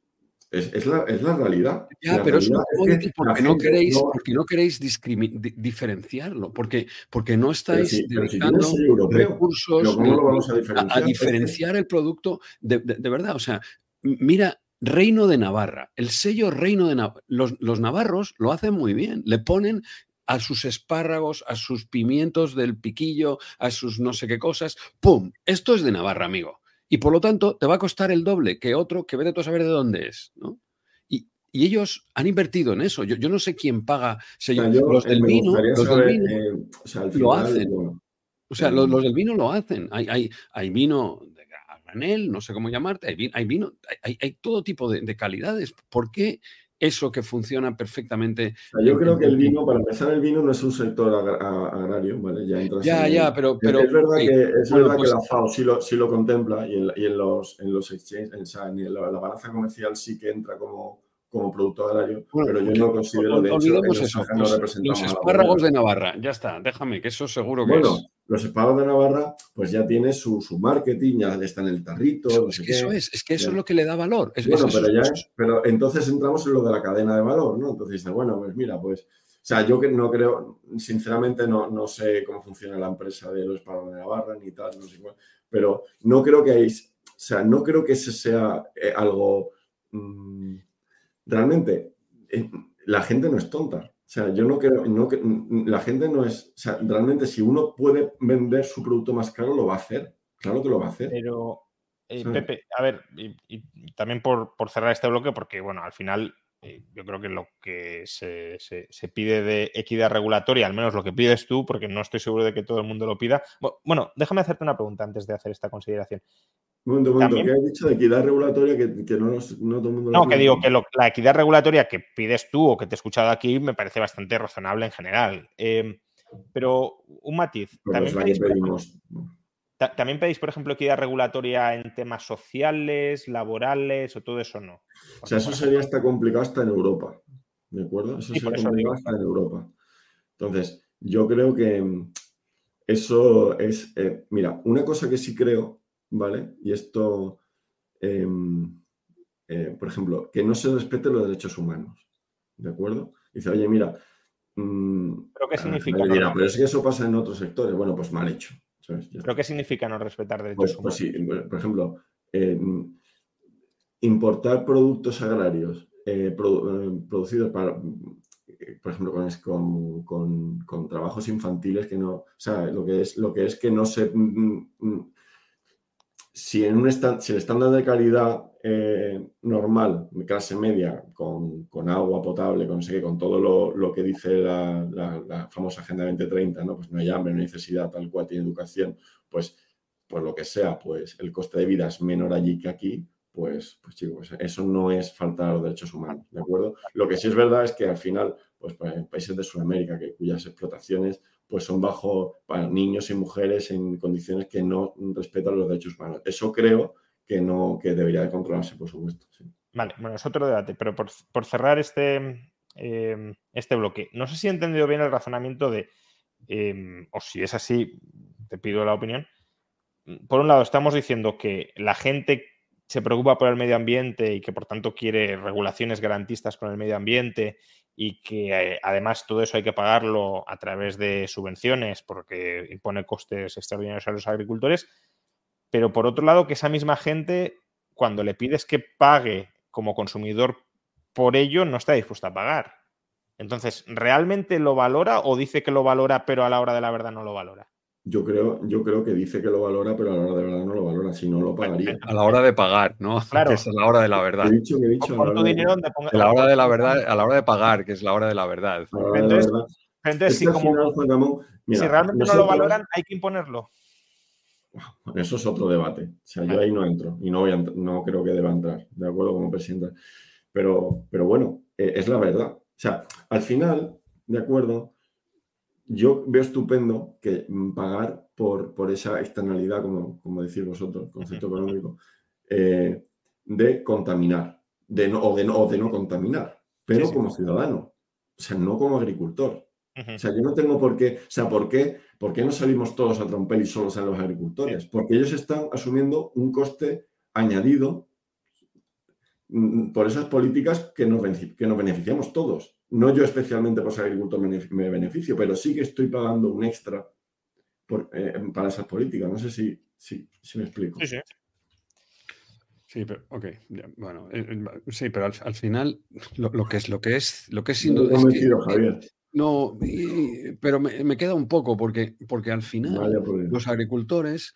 Es, es, la, es, la, realidad. Ya, la pero realidad es un commodity porque, no queréis, no... porque no queréis di diferenciarlo, porque, porque no estáis sí, dedicando si europeo, recursos ¿cómo lo vamos a diferenciar? a, a diferenciar el producto de, de, de, verdad. O sea, mira, Reino de Navarra, el sello Reino de Navarra, los, los navarros lo hacen muy bien, le ponen a sus espárragos, a sus pimientos del piquillo, a sus no sé qué cosas. ¡Pum! Esto es de Navarra, amigo. Y por lo tanto, te va a costar el doble que otro que vete tú a saber de dónde es, ¿no? Y, y ellos han invertido en eso. Yo, yo no sé quién paga. Yo, yo, los del vino, los saber, del vino eh, o sea, final, lo hacen. Bueno, o sea, los, los, del vino lo hacen. Hay, hay, hay vino de granel, no sé cómo llamarte, hay vino, hay, vino, hay, hay todo tipo de, de calidades. ¿Por qué eso que funciona perfectamente. Yo creo que el vino, para empezar, el vino no es un sector agrario, ¿vale? Ya, entras ya, en, ya, pero, pero. Es verdad que, es bueno, verdad pues, que la FAO sí lo, sí lo contempla y en, y en los, en los exchanges, o sea, en la, la balanza comercial sí que entra como, como producto agrario, bueno, pero yo no considero de hecho olvidemos eso, pues, los espárragos de Navarra, ya está, déjame, que eso seguro que bueno, es. Los espárragos de Navarra, pues ya tiene su, su marketing, ya está en el tarrito. Eso, no sé es que eso es, es que eso ya. es lo que le da valor. Es, bueno, es pero, ya, pero entonces entramos en lo de la cadena de valor, ¿no? Entonces dices, bueno, pues mira, pues, o sea, yo que no creo, sinceramente no, no sé cómo funciona la empresa de los espárragos de Navarra ni tal, no sé cuál, pero no creo que hay, o sea, no creo que ese sea eh, algo, mmm, realmente, eh, la gente no es tonta. O sea, yo no creo, no, la gente no es, o sea, realmente si uno puede vender su producto más caro, lo va a hacer. Claro que lo va a hacer. Pero, eh, Pepe, a ver, y, y también por, por, cerrar este bloque, porque, bueno, al final eh, yo creo que lo que se, se, se, pide de equidad regulatoria, al menos lo que pides tú, porque no estoy seguro de que todo el mundo lo pida. Bueno, déjame hacerte una pregunta antes de hacer esta consideración. Momento, momento. ¿Qué has dicho de equidad regulatoria que, que no, no, todo el mundo No, que digo que lo, la equidad regulatoria que pides tú o que te he escuchado aquí me parece bastante razonable en general. Eh, pero un matiz. Pero también, pedís, pedimos. también pedís, por ejemplo, equidad regulatoria en temas sociales, laborales o todo eso no. O sea, eso sería hasta complicado hasta en Europa. ¿De acuerdo? Eso sí, sería complicado hasta en Europa. Entonces, yo creo que eso es. Eh, mira, una cosa que sí creo ¿vale? Y esto, eh, eh, por ejemplo, que no se respeten los derechos humanos, ¿de acuerdo? Dice, oye, mira... Mmm, ¿Pero qué significa? No, dirá, pero es que eso pasa en otros sectores. Bueno, pues mal hecho. ¿sabes? ¿Pero qué significa no respetar derechos pues, humanos? Pues sí, por ejemplo, eh, importar productos agrarios eh, produ producidos para, por ejemplo, con, con, con, con, trabajos infantiles que no, o sea, lo que es, lo que, es que no se si, en un si el estándar de calidad eh, normal, clase media, con, agua potable, con, con todo lo, que dice la, famosa Agenda 2030, ¿no? Pues no hay hambre, no hay necesidad, tal cual tiene educación, pues por lo que sea, pues el coste de vida es menor allí que aquí, pues, pues chicos, eso no es faltar a los derechos humanos, ¿de acuerdo? Lo que sí es verdad es que al final, pues, pues en países de Sudamérica, que, cuyas explotaciones pues son bajo para niños y mujeres en condiciones que no respetan los derechos humanos. Eso creo que no que debería de controlarse, por supuesto. Vale, bueno, es otro debate, pero por, cerrar este, em, este bloque, no sé si he entendido bien el razonamiento de, em, o si es así, te pido la opinión. Por un lado, estamos diciendo que la gente se preocupa por el medio ambiente y que por tanto quiere regulaciones garantistas con el medio ambiente y que eh, además todo eso hay que pagarlo a través de subvenciones porque impone costes extraordinarios a los agricultores, pero por otro lado que esa misma gente cuando le pides que pague como consumidor por ello no está dispuesta a pagar. Entonces, ¿realmente lo valora o dice que lo valora pero a la hora de la verdad no lo valora? Yo creo, yo creo que dice que lo valora, pero a la hora de verdad no lo valora, si no lo pagaría. A la hora de pagar, ¿no? Claro. Que es a la hora de la verdad. He dicho he dicho. A la, hora de... la hora de la verdad, a la hora de pagar, que es la hora de la verdad. entonces, si, realmente no lo valoran, hay que imponerlo. Eso es otro debate. O sea, yo ahí no entro y no, voy no creo que deba entrar, de acuerdo como presidenta. Pero, pero bueno, eh, es la verdad. O sea, al final, de acuerdo, yo veo estupendo que mm, pagar por, por esa externalidad, como, como decís vosotros, concepto económico, eh, de contaminar de no, o, de no, de no contaminar, pero como ciudadano, o sea, no como agricultor. O sea, yo no tengo por qué, o sea, ¿por qué, ¿por qué no salimos todos a trompel y solo salen los agricultores? Porque ellos están asumiendo un coste añadido mm, por esas políticas que nos, que nos beneficiamos todos no yo especialmente por ser agricultor me beneficio, pero sí que estoy pagando un extra eh, para esas políticas. No sé si, si, me explico. Sí, sí. Sí, pero, ok, bueno, eh, eh, sí, pero al, final lo, que es lo que es lo que es sin duda. No, pero me, queda un poco porque, porque al final los agricultores,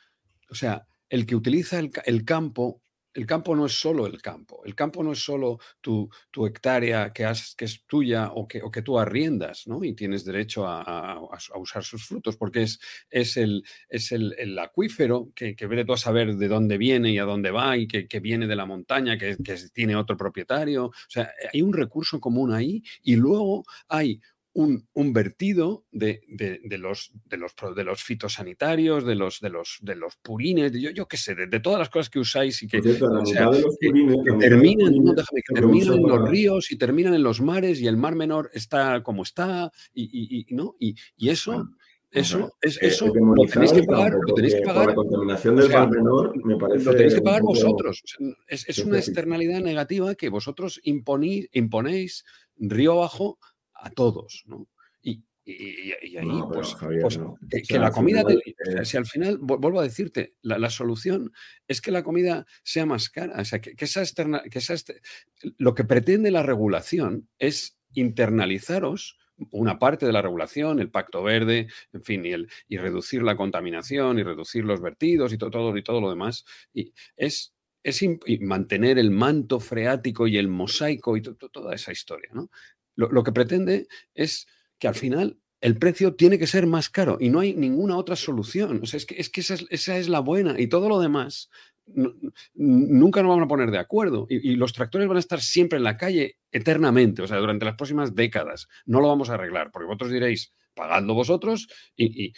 o sea, el que utiliza el, el campo el campo no es solo el campo, el campo no es solo tu, hectárea que, que, es tuya o que, que, tú arriendas, ¿no? Y tienes derecho a, usar sus frutos, porque es, es, el, es el, acuífero que, que vete tú a saber de dónde viene y a dónde va y que, viene de la montaña, que, tiene otro propietario. O sea, hay un recurso común ahí y luego hay un, vertido de, los, de, los, de los fitosanitarios, de los, de los, de los purines, yo, yo qué sé, de, todas las cosas que usáis y que, terminan, en los ríos y terminan en los mares y el mar menor está como está y, ¿no? y, eso... Eso, es, eh, eso lo tenéis que pagar. Lo tenéis que pagar. La contaminación del mar menor me parece. Lo tenéis que pagar vosotros. es, una externalidad negativa que vosotros imponéis río abajo a todos, ¿no? Y, ahí, pues, pues que, la comida, si al final, vuelvo a decirte, la, solución es que la comida sea más cara, o sea, que, esa externa, que esa lo que pretende la regulación es internalizaros una parte de la regulación, el pacto verde, en fin, y, el, y reducir la contaminación y reducir los vertidos y todo, y todo lo demás, y es es mantener el manto freático y el mosaico y toda esa historia. ¿no? Lo, que pretende es que al final el precio tiene que ser más caro y no hay ninguna otra solución. O sea, es que, es que esa, es, la buena y todo lo demás nunca nos vamos a poner de acuerdo y, los tractores van a estar siempre en la calle eternamente, o sea, durante las próximas décadas. No lo vamos a arreglar, porque vosotros diréis, pagando vosotros y,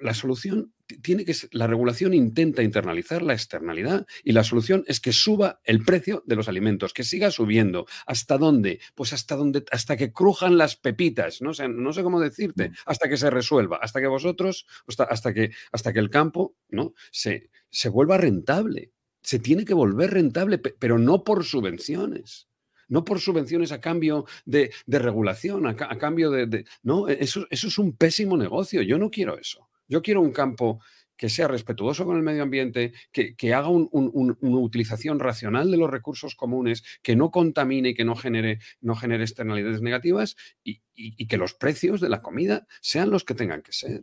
la solución tiene que ser, la regulación intenta internalizar la externalidad y la solución es que suba el precio de los alimentos, que siga subiendo. ¿Hasta dónde? Pues hasta donde, hasta que crujan las pepitas, no, sé, no sé cómo decirte, mm. hasta que se resuelva, hasta que vosotros, hasta, que, hasta que el campo ¿no? se, se vuelva rentable. Se tiene que volver rentable, pero no por subvenciones no por subvenciones a cambio de, regulación, a, cambio de, No, e, eso, es un pésimo negocio. Yo no quiero eso. Yo quiero un campo que sea respetuoso con el medio ambiente, que, haga una utilización racional de los recursos comunes, que no contamine y que no genere, no genere externalidades negativas y, que los precios de la comida sean los que tengan que ser.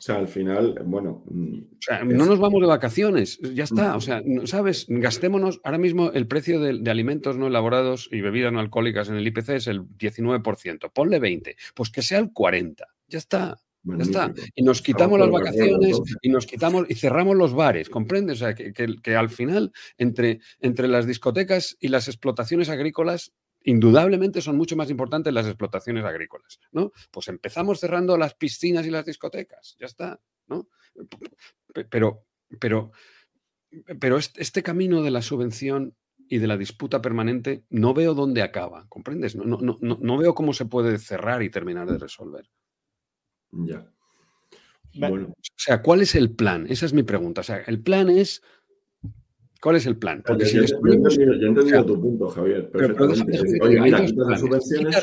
O sea, al final, bueno. Mm, o sea, no nos vamos de vacaciones, ya está. O sea, ¿sabes? Gastémonos. Ahora mismo el precio de, alimentos no elaborados y bebidas no alcohólicas en el IPC es el 19%. Ponle 20. Pues que sea el 40. Ya está. Ya está. Y nos quitamos las vacaciones y nos quitamos y cerramos los bares, ¿comprendes? O sea, que, que, al final, entre, entre las discotecas y las explotaciones agrícolas, indudablemente son mucho más importantes las explotaciones agrícolas, ¿no? Pues empezamos cerrando las piscinas y las discotecas, ya está, ¿no? Pero, pero, pero este camino de la subvención y de la disputa permanente no veo dónde acaba, ¿comprendes? No, no, no, no veo cómo se puede cerrar y terminar de resolver. Ya. Bueno. O sea, ¿cuál es el plan? Esa es mi pregunta. O sea, el plan es ¿Cuál es el plan? Porque si yo, he entendido, tu punto, Javier. Oye, mira, quita las subvenciones,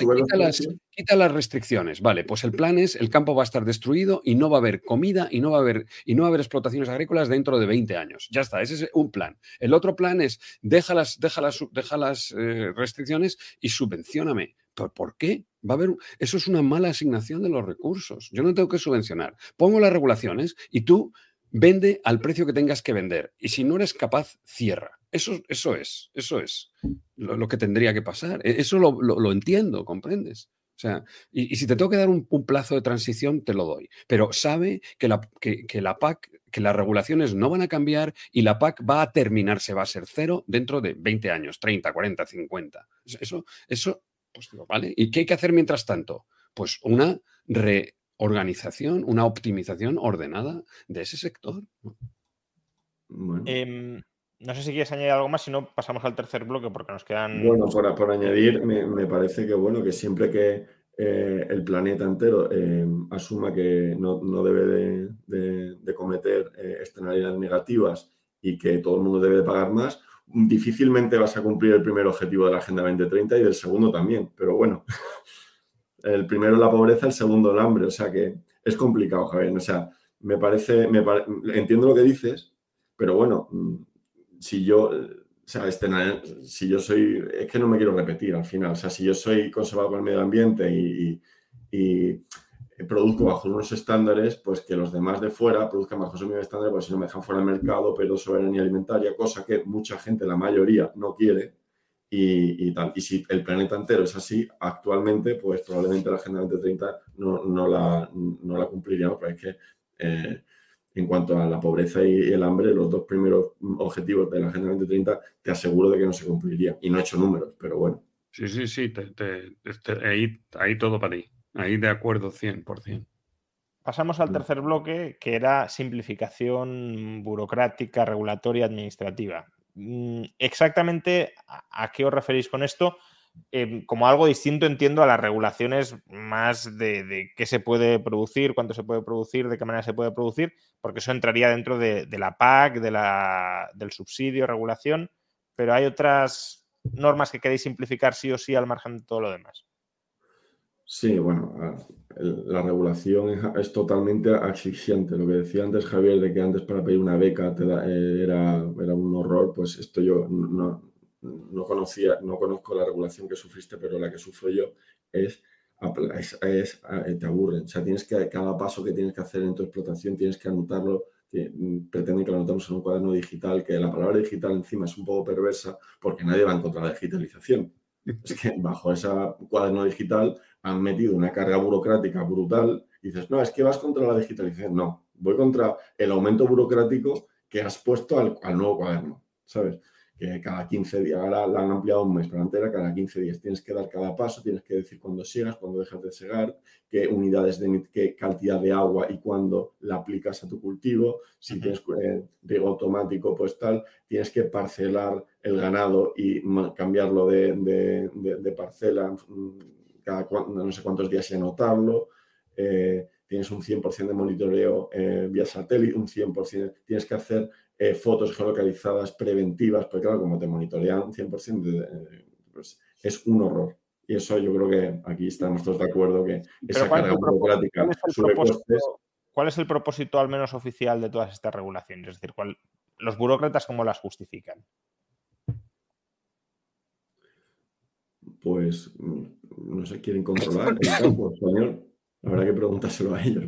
quita, las, restricciones. Vale, pues el plan es el campo va a estar destruido y no va a haber comida y no va a haber, y no va a haber explotaciones agrícolas dentro de 20 años. Ya está, ese es un plan. El otro plan es deja las, deja las, deja las eh, restricciones y subvencioname. ¿Por, ¿Por qué? Va a haber, eso es una mala asignación de los recursos. Yo no tengo que subvencionar. Pongo las regulaciones y tú Vende al precio que tengas que vender. Y si no eres capaz, cierra. Eso, eso es, eso es lo, que tendría que pasar. E, eso lo, entiendo, ¿comprendes? O sea, y, si te tengo que dar un, plazo de transición, te lo doy. Pero sabe que la, que, la PAC, que las regulaciones no van a cambiar y la PAC va a terminarse, va a ser cero dentro de 20 años, 30, 40, 50. Eso, eso, pues ¿vale? ¿Y qué hay que hacer mientras tanto? Pues una re, organización, una optimización ordenada de ese sector. Em, no sé si quieres añadir algo más, si no pasamos al tercer bloque porque nos quedan... Bueno, por, añadir, me, parece que bueno, que siempre que eh, el planeta entero em, asuma que no, debe de, cometer eh, externalidades negativas y que todo el mundo debe de pagar más, difícilmente vas a cumplir el primer objetivo de la Agenda 2030 y del segundo también. Pero bueno, el primero la pobreza, el segundo el hambre. O sea que es complicado, Javier. O sea, me parece, entiendo lo que dices, pero bueno, mm, si yo, o sea, este, si yo soy, es que no me quiero repetir al final. O sea, si yo soy conservador con el medio ambiente y, produzco bajo unos estándares, pues que los demás de fuera produzcan bajo esos mismos estándares, pues si no me dejan fuera del mercado, pero soberanía alimentaria, cosa que mucha gente, la mayoría, no quiere y, tal. Y si el planeta entero es así, actualmente, pues probablemente la Agenda 2030 no, no, la, no la cumpliríamos, pero es que eh, en cuanto a la pobreza y el hambre, los dos primeros objetivos de la Agenda 2030, te aseguro de que no se cumplirían. Y no he hecho números, pero bueno. Sí, sí, sí, ahí, ahí todo para ti. Ahí de acuerdo 100%. Pasamos al mm. tercer bloque, que era simplificación burocrática, regulatoria, administrativa. Mm, exactamente a, qué os referís con esto. Em, como algo distinto entiendo a las regulaciones más de, qué se puede producir, cuánto se puede producir, de qué manera se puede producir, porque eso entraría dentro de, la PAC, de la, del subsidio, regulación, pero hay otras normas que queréis simplificar sí o sí al margen de todo lo demás. Sí, bueno, la regulación es, totalmente asfixiante. Lo que decía antes Javier, de que antes para pedir una beca te eh, era, era, un horror, pues esto yo no, no, conocía, no conozco la regulación que sufriste, pero la que sufro yo es, es, eh, te aburren. O sea, tienes que, cada paso que tienes que hacer en tu explotación tienes que anotarlo. Mm, pretenden que lo anotemos en un cuaderno digital, que la palabra digital encima es un poco perversa porque nadie va a encontrar la digitalización. Es que bajo ese cuaderno digital han metido una carga burocrática brutal y dices, no, es que vas contra la digitalización. No, voy contra el aumento burocrático que has puesto al, nuevo cuaderno, ¿sabes? Que cada 15 días, ahora la han ampliado un mes, pero antes era cada 15 días. Tienes que dar cada paso, tienes que decir cuándo siegas, cuándo dejas de segar, qué unidades de qué cantidad de agua y cuándo la aplicas a tu cultivo. Si tienes eh, riego automático, pues tal, tienes que parcelar el ganado y cambiarlo de, de parcela mm, cada no sé cuántos días y anotarlo. Eh, tienes un 100% de monitoreo eh, vía satélite, un 100%, tienes que hacer eh, fotos geolocalizadas preventivas, porque claro, como te monitorean un 100%, pues es un horror. Y eso yo creo que aquí estamos todos de acuerdo que esa carga burocrática sube costes. ¿Cuál es el propósito al menos oficial de todas estas regulaciones? Es decir, los burócratas cómo las justifican. Pues no se quieren controlar el campo español. Habrá que preguntárselo a ellos.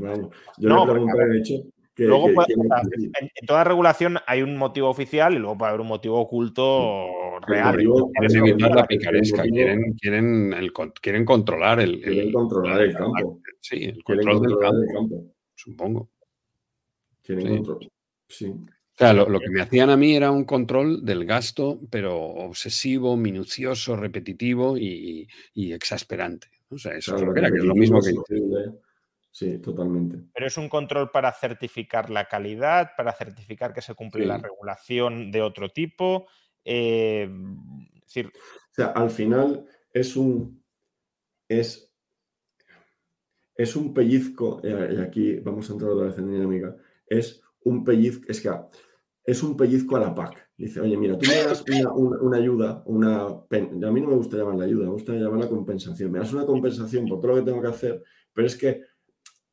Yo le pregunté, de hecho, luego en, toda regulación hay un motivo oficial y luego puede haber un motivo oculto real. Quieren evitar la picaresca, quieren, quieren, quieren controlar el, quieren controlar el campo. Sí, el control del campo, supongo. Quieren sí. control. Sí. O sea, lo, que me hacían a mí era un control del gasto, pero obsesivo, minucioso, repetitivo y, exasperante. O sea, eso es lo que era, que es lo mismo que... Sí, totalmente. Pero es un control para certificar la calidad, para certificar que se cumple la regulación de otro tipo. Eh, decir... O sea, al final es un. Es, es un pellizco, eh, y aquí vamos a entrar otra vez en dinámica. Es un pellizco, es que es un pellizco a la PAC. Dice, oye, mira, tú me das una, ayuda, una. A mí no me gusta llamarla ayuda, me gusta llamarla compensación. Me das una compensación por todo lo que tengo que hacer, pero es que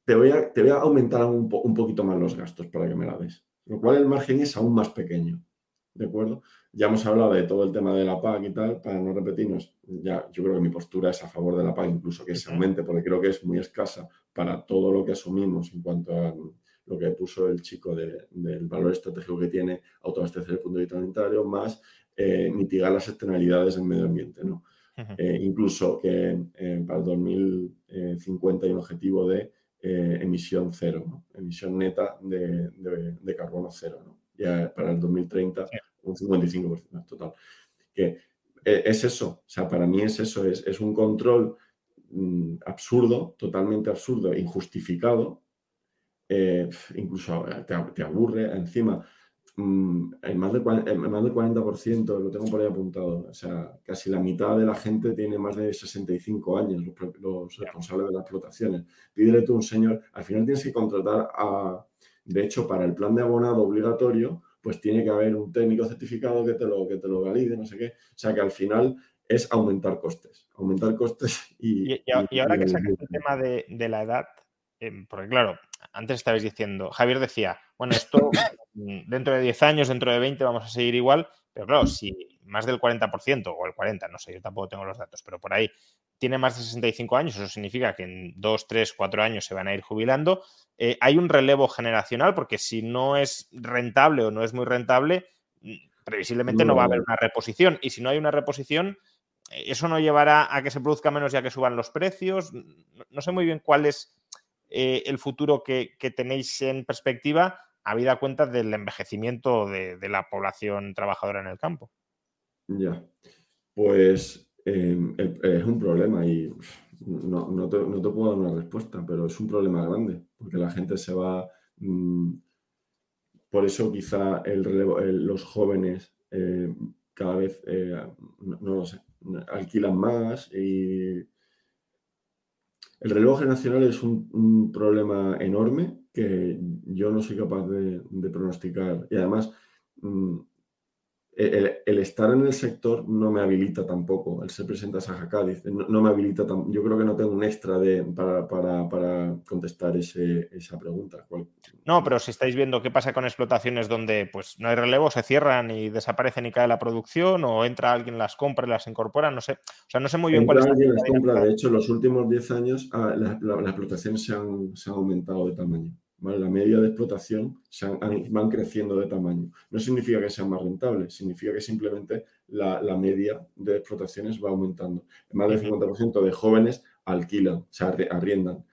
te voy a, te voy a aumentar un, poquito más los gastos para que me la des. Lo cual el margen es aún más pequeño. ¿De acuerdo? Ya hemos hablado de todo el tema de la PAC y tal, para no repetirnos. Ya, yo creo que mi postura es a favor de la PAC, incluso que se aumente, porque creo que es muy escasa para todo lo que asumimos en cuanto a lo que puso el chico del valor estratégico que tiene autoabastecer el punto de vista alimentario, más eh, mitigar las externalidades del medio ambiente. ¿no? Eh, incluso que eh, para el 2050 hay un objetivo de emisión cero, emisión neta de, carbono cero. Ya para el 2030, un 55% total. Que e, es eso, o sea, para mí es eso, es, un control mm, absurdo, totalmente absurdo, injustificado, eh, incluso te, te, aburre encima. Mm, en más, de, más del 40%, lo tengo por ahí apuntado, o sea, casi la mitad de la gente tiene más de 65 años, los, responsables de las explotaciones. Pídele tú un señor, al final tienes que contratar a, de hecho, para el plan de abonado obligatorio, pues tiene que haber un técnico certificado que te lo, que te lo valide, no sé qué. O sea, que al final es aumentar costes, aumentar costes y... Y, ahora que sacas el tema de, de la edad, em, porque claro, antes estabais diciendo, Javier decía, bueno, esto mm, dentro de 10 años, dentro de 20 vamos a seguir igual, pero claro, si más del 40% o el 40%, no sé, yo tampoco tengo los datos, pero por ahí tiene más de 65 años, eso significa que en 2, 3, 4 años se van a ir jubilando. Eh, hay un relevo generacional porque si no es rentable o no es muy rentable, mm, previsiblemente no, va a haber una reposición y si no hay una reposición, eh, eso no llevará a que se produzca menos ya que suban los precios. No sé muy bien cuál es eh, el futuro que, tenéis en perspectiva, habida cuenta del envejecimiento de, la población trabajadora en el campo. Ya, pues em, es un problema y no, te, puedo dar una respuesta, pero es un problema grande, porque la gente se va... Mm, por eso quizá el los jóvenes eh, cada vez, eh, no, lo sé, alquilan más y el reloj nacional es un, problema enorme que yo no soy capaz de, pronosticar. Y además, mm, el, estar en el sector no me habilita tampoco. El ser presenta a Cádiz no, me habilita. yo creo que no tengo un extra de, para, contestar esa pregunta. No, pero si estáis viendo qué pasa con explotaciones donde pues, no hay relevo, se cierran y desaparecen y cae la producción, o entra alguien, las compra y las incorpora, no sé. O sea, no sé muy bien cuál es la De hecho, en los últimos 10 años ah, las explotaciones se han aumentado de tamaño. La media de explotación se van creciendo de tamaño. No significa que sean más rentables, significa que simplemente la, media de explotaciones va aumentando. Más del 50% de jóvenes alquilan, o sea, arriendan.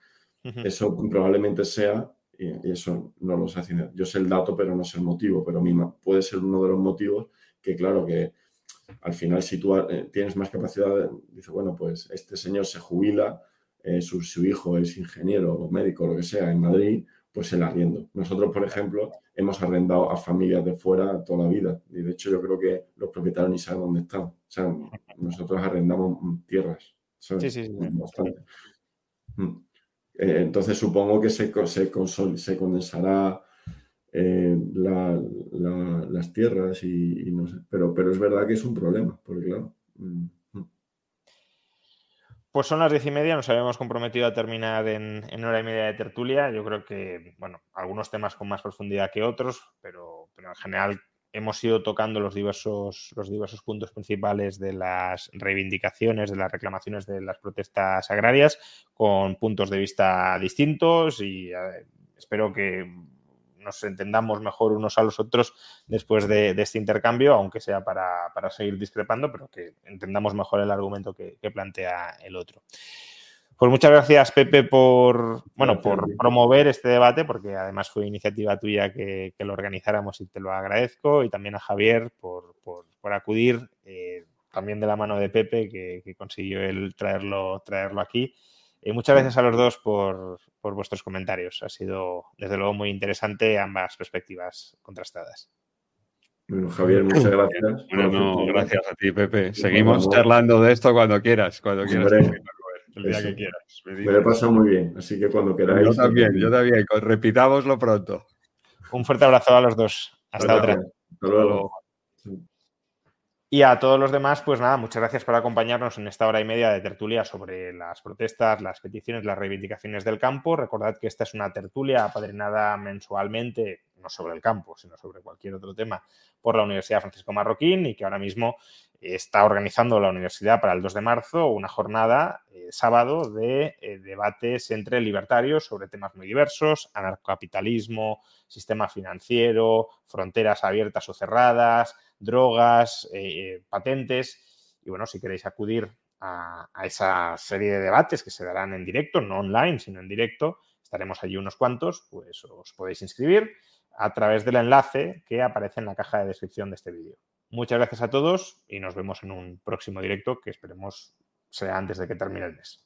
Eso probablemente sea, y eso no lo sé, yo sé el dato, pero no sé el motivo, pero misma, puede ser uno de los motivos que, claro, que al final si tú eh, tienes más capacidad, dice, bueno, pues este señor se jubila, eh, su, su, hijo es ingeniero o médico, lo que sea, en Madrid, pues el arriendo. Nosotros, por ejemplo, hemos arrendado a familias de fuera toda la vida y de hecho yo creo que los propietarios ni saben dónde están. O sea, nosotros arrendamos tierras. Sí, sí, sí. Bastante. Mm. Eh, entonces supongo que se, se, se condensará eh, las tierras y, no sé. Pero, pero es verdad que es un problema, porque claro. Pues son las diez y media, nos habíamos comprometido a terminar en, hora y media de tertulia. Yo creo que, bueno, algunos temas con más profundidad que otros, pero, en general hemos ido tocando los diversos, los diversos puntos principales de las reivindicaciones, de las reclamaciones de las protestas agrarias, con puntos de vista distintos y eh, espero que nos entendamos mejor unos a los otros después de, este intercambio, aunque sea para, seguir discrepando, pero que entendamos mejor el argumento que plantea el otro. Pues muchas gracias, Pepe, por, bueno, por promover este debate, porque además fue iniciativa tuya que, lo organizáramos y te lo agradezco. Y también a Javier por, acudir, eh, también de la mano de Pepe, que, consiguió el traerlo, traerlo aquí. Y muchas gracias a los dos por, vuestros comentarios. Ha sido, desde luego, muy interesante ambas perspectivas contrastadas. Bueno, Javier, muchas gracias. Bueno, gracias a ti, Pepe. Seguimos charlando de esto cuando quieras, cuando quieras el día que quieras. Me, lo he pasado muy bien, así que cuando queráis. Yo también, yo también. Repitámoslo pronto. Un fuerte abrazo a los dos. Hasta otra. Hasta luego. Y a todos los demás, pues nada, muchas gracias por acompañarnos en esta hora y media de tertulia sobre las protestas, las peticiones, las reivindicaciones del campo. Recordad que esta es una tertulia apadrinada mensualmente, no sobre el campo, sino sobre cualquier otro tema, por la Universidad Francisco Marroquín y que ahora mismo está organizando la universidad para el 2 de marzo una jornada eh, sábado de eh, debates entre libertarios sobre temas muy diversos, anarcocapitalismo, sistema financiero, fronteras abiertas o cerradas, drogas, eh, patentes. Y bueno, si queréis acudir a, a, esa serie de debates que se darán en directo, no online, sino en directo, estaremos allí unos cuantos, pues os podéis inscribir a través del enlace que aparece en la caja de descripción de este vídeo. Muchas gracias a todos y nos vemos en un próximo directo que esperemos sea antes de que termine el mes.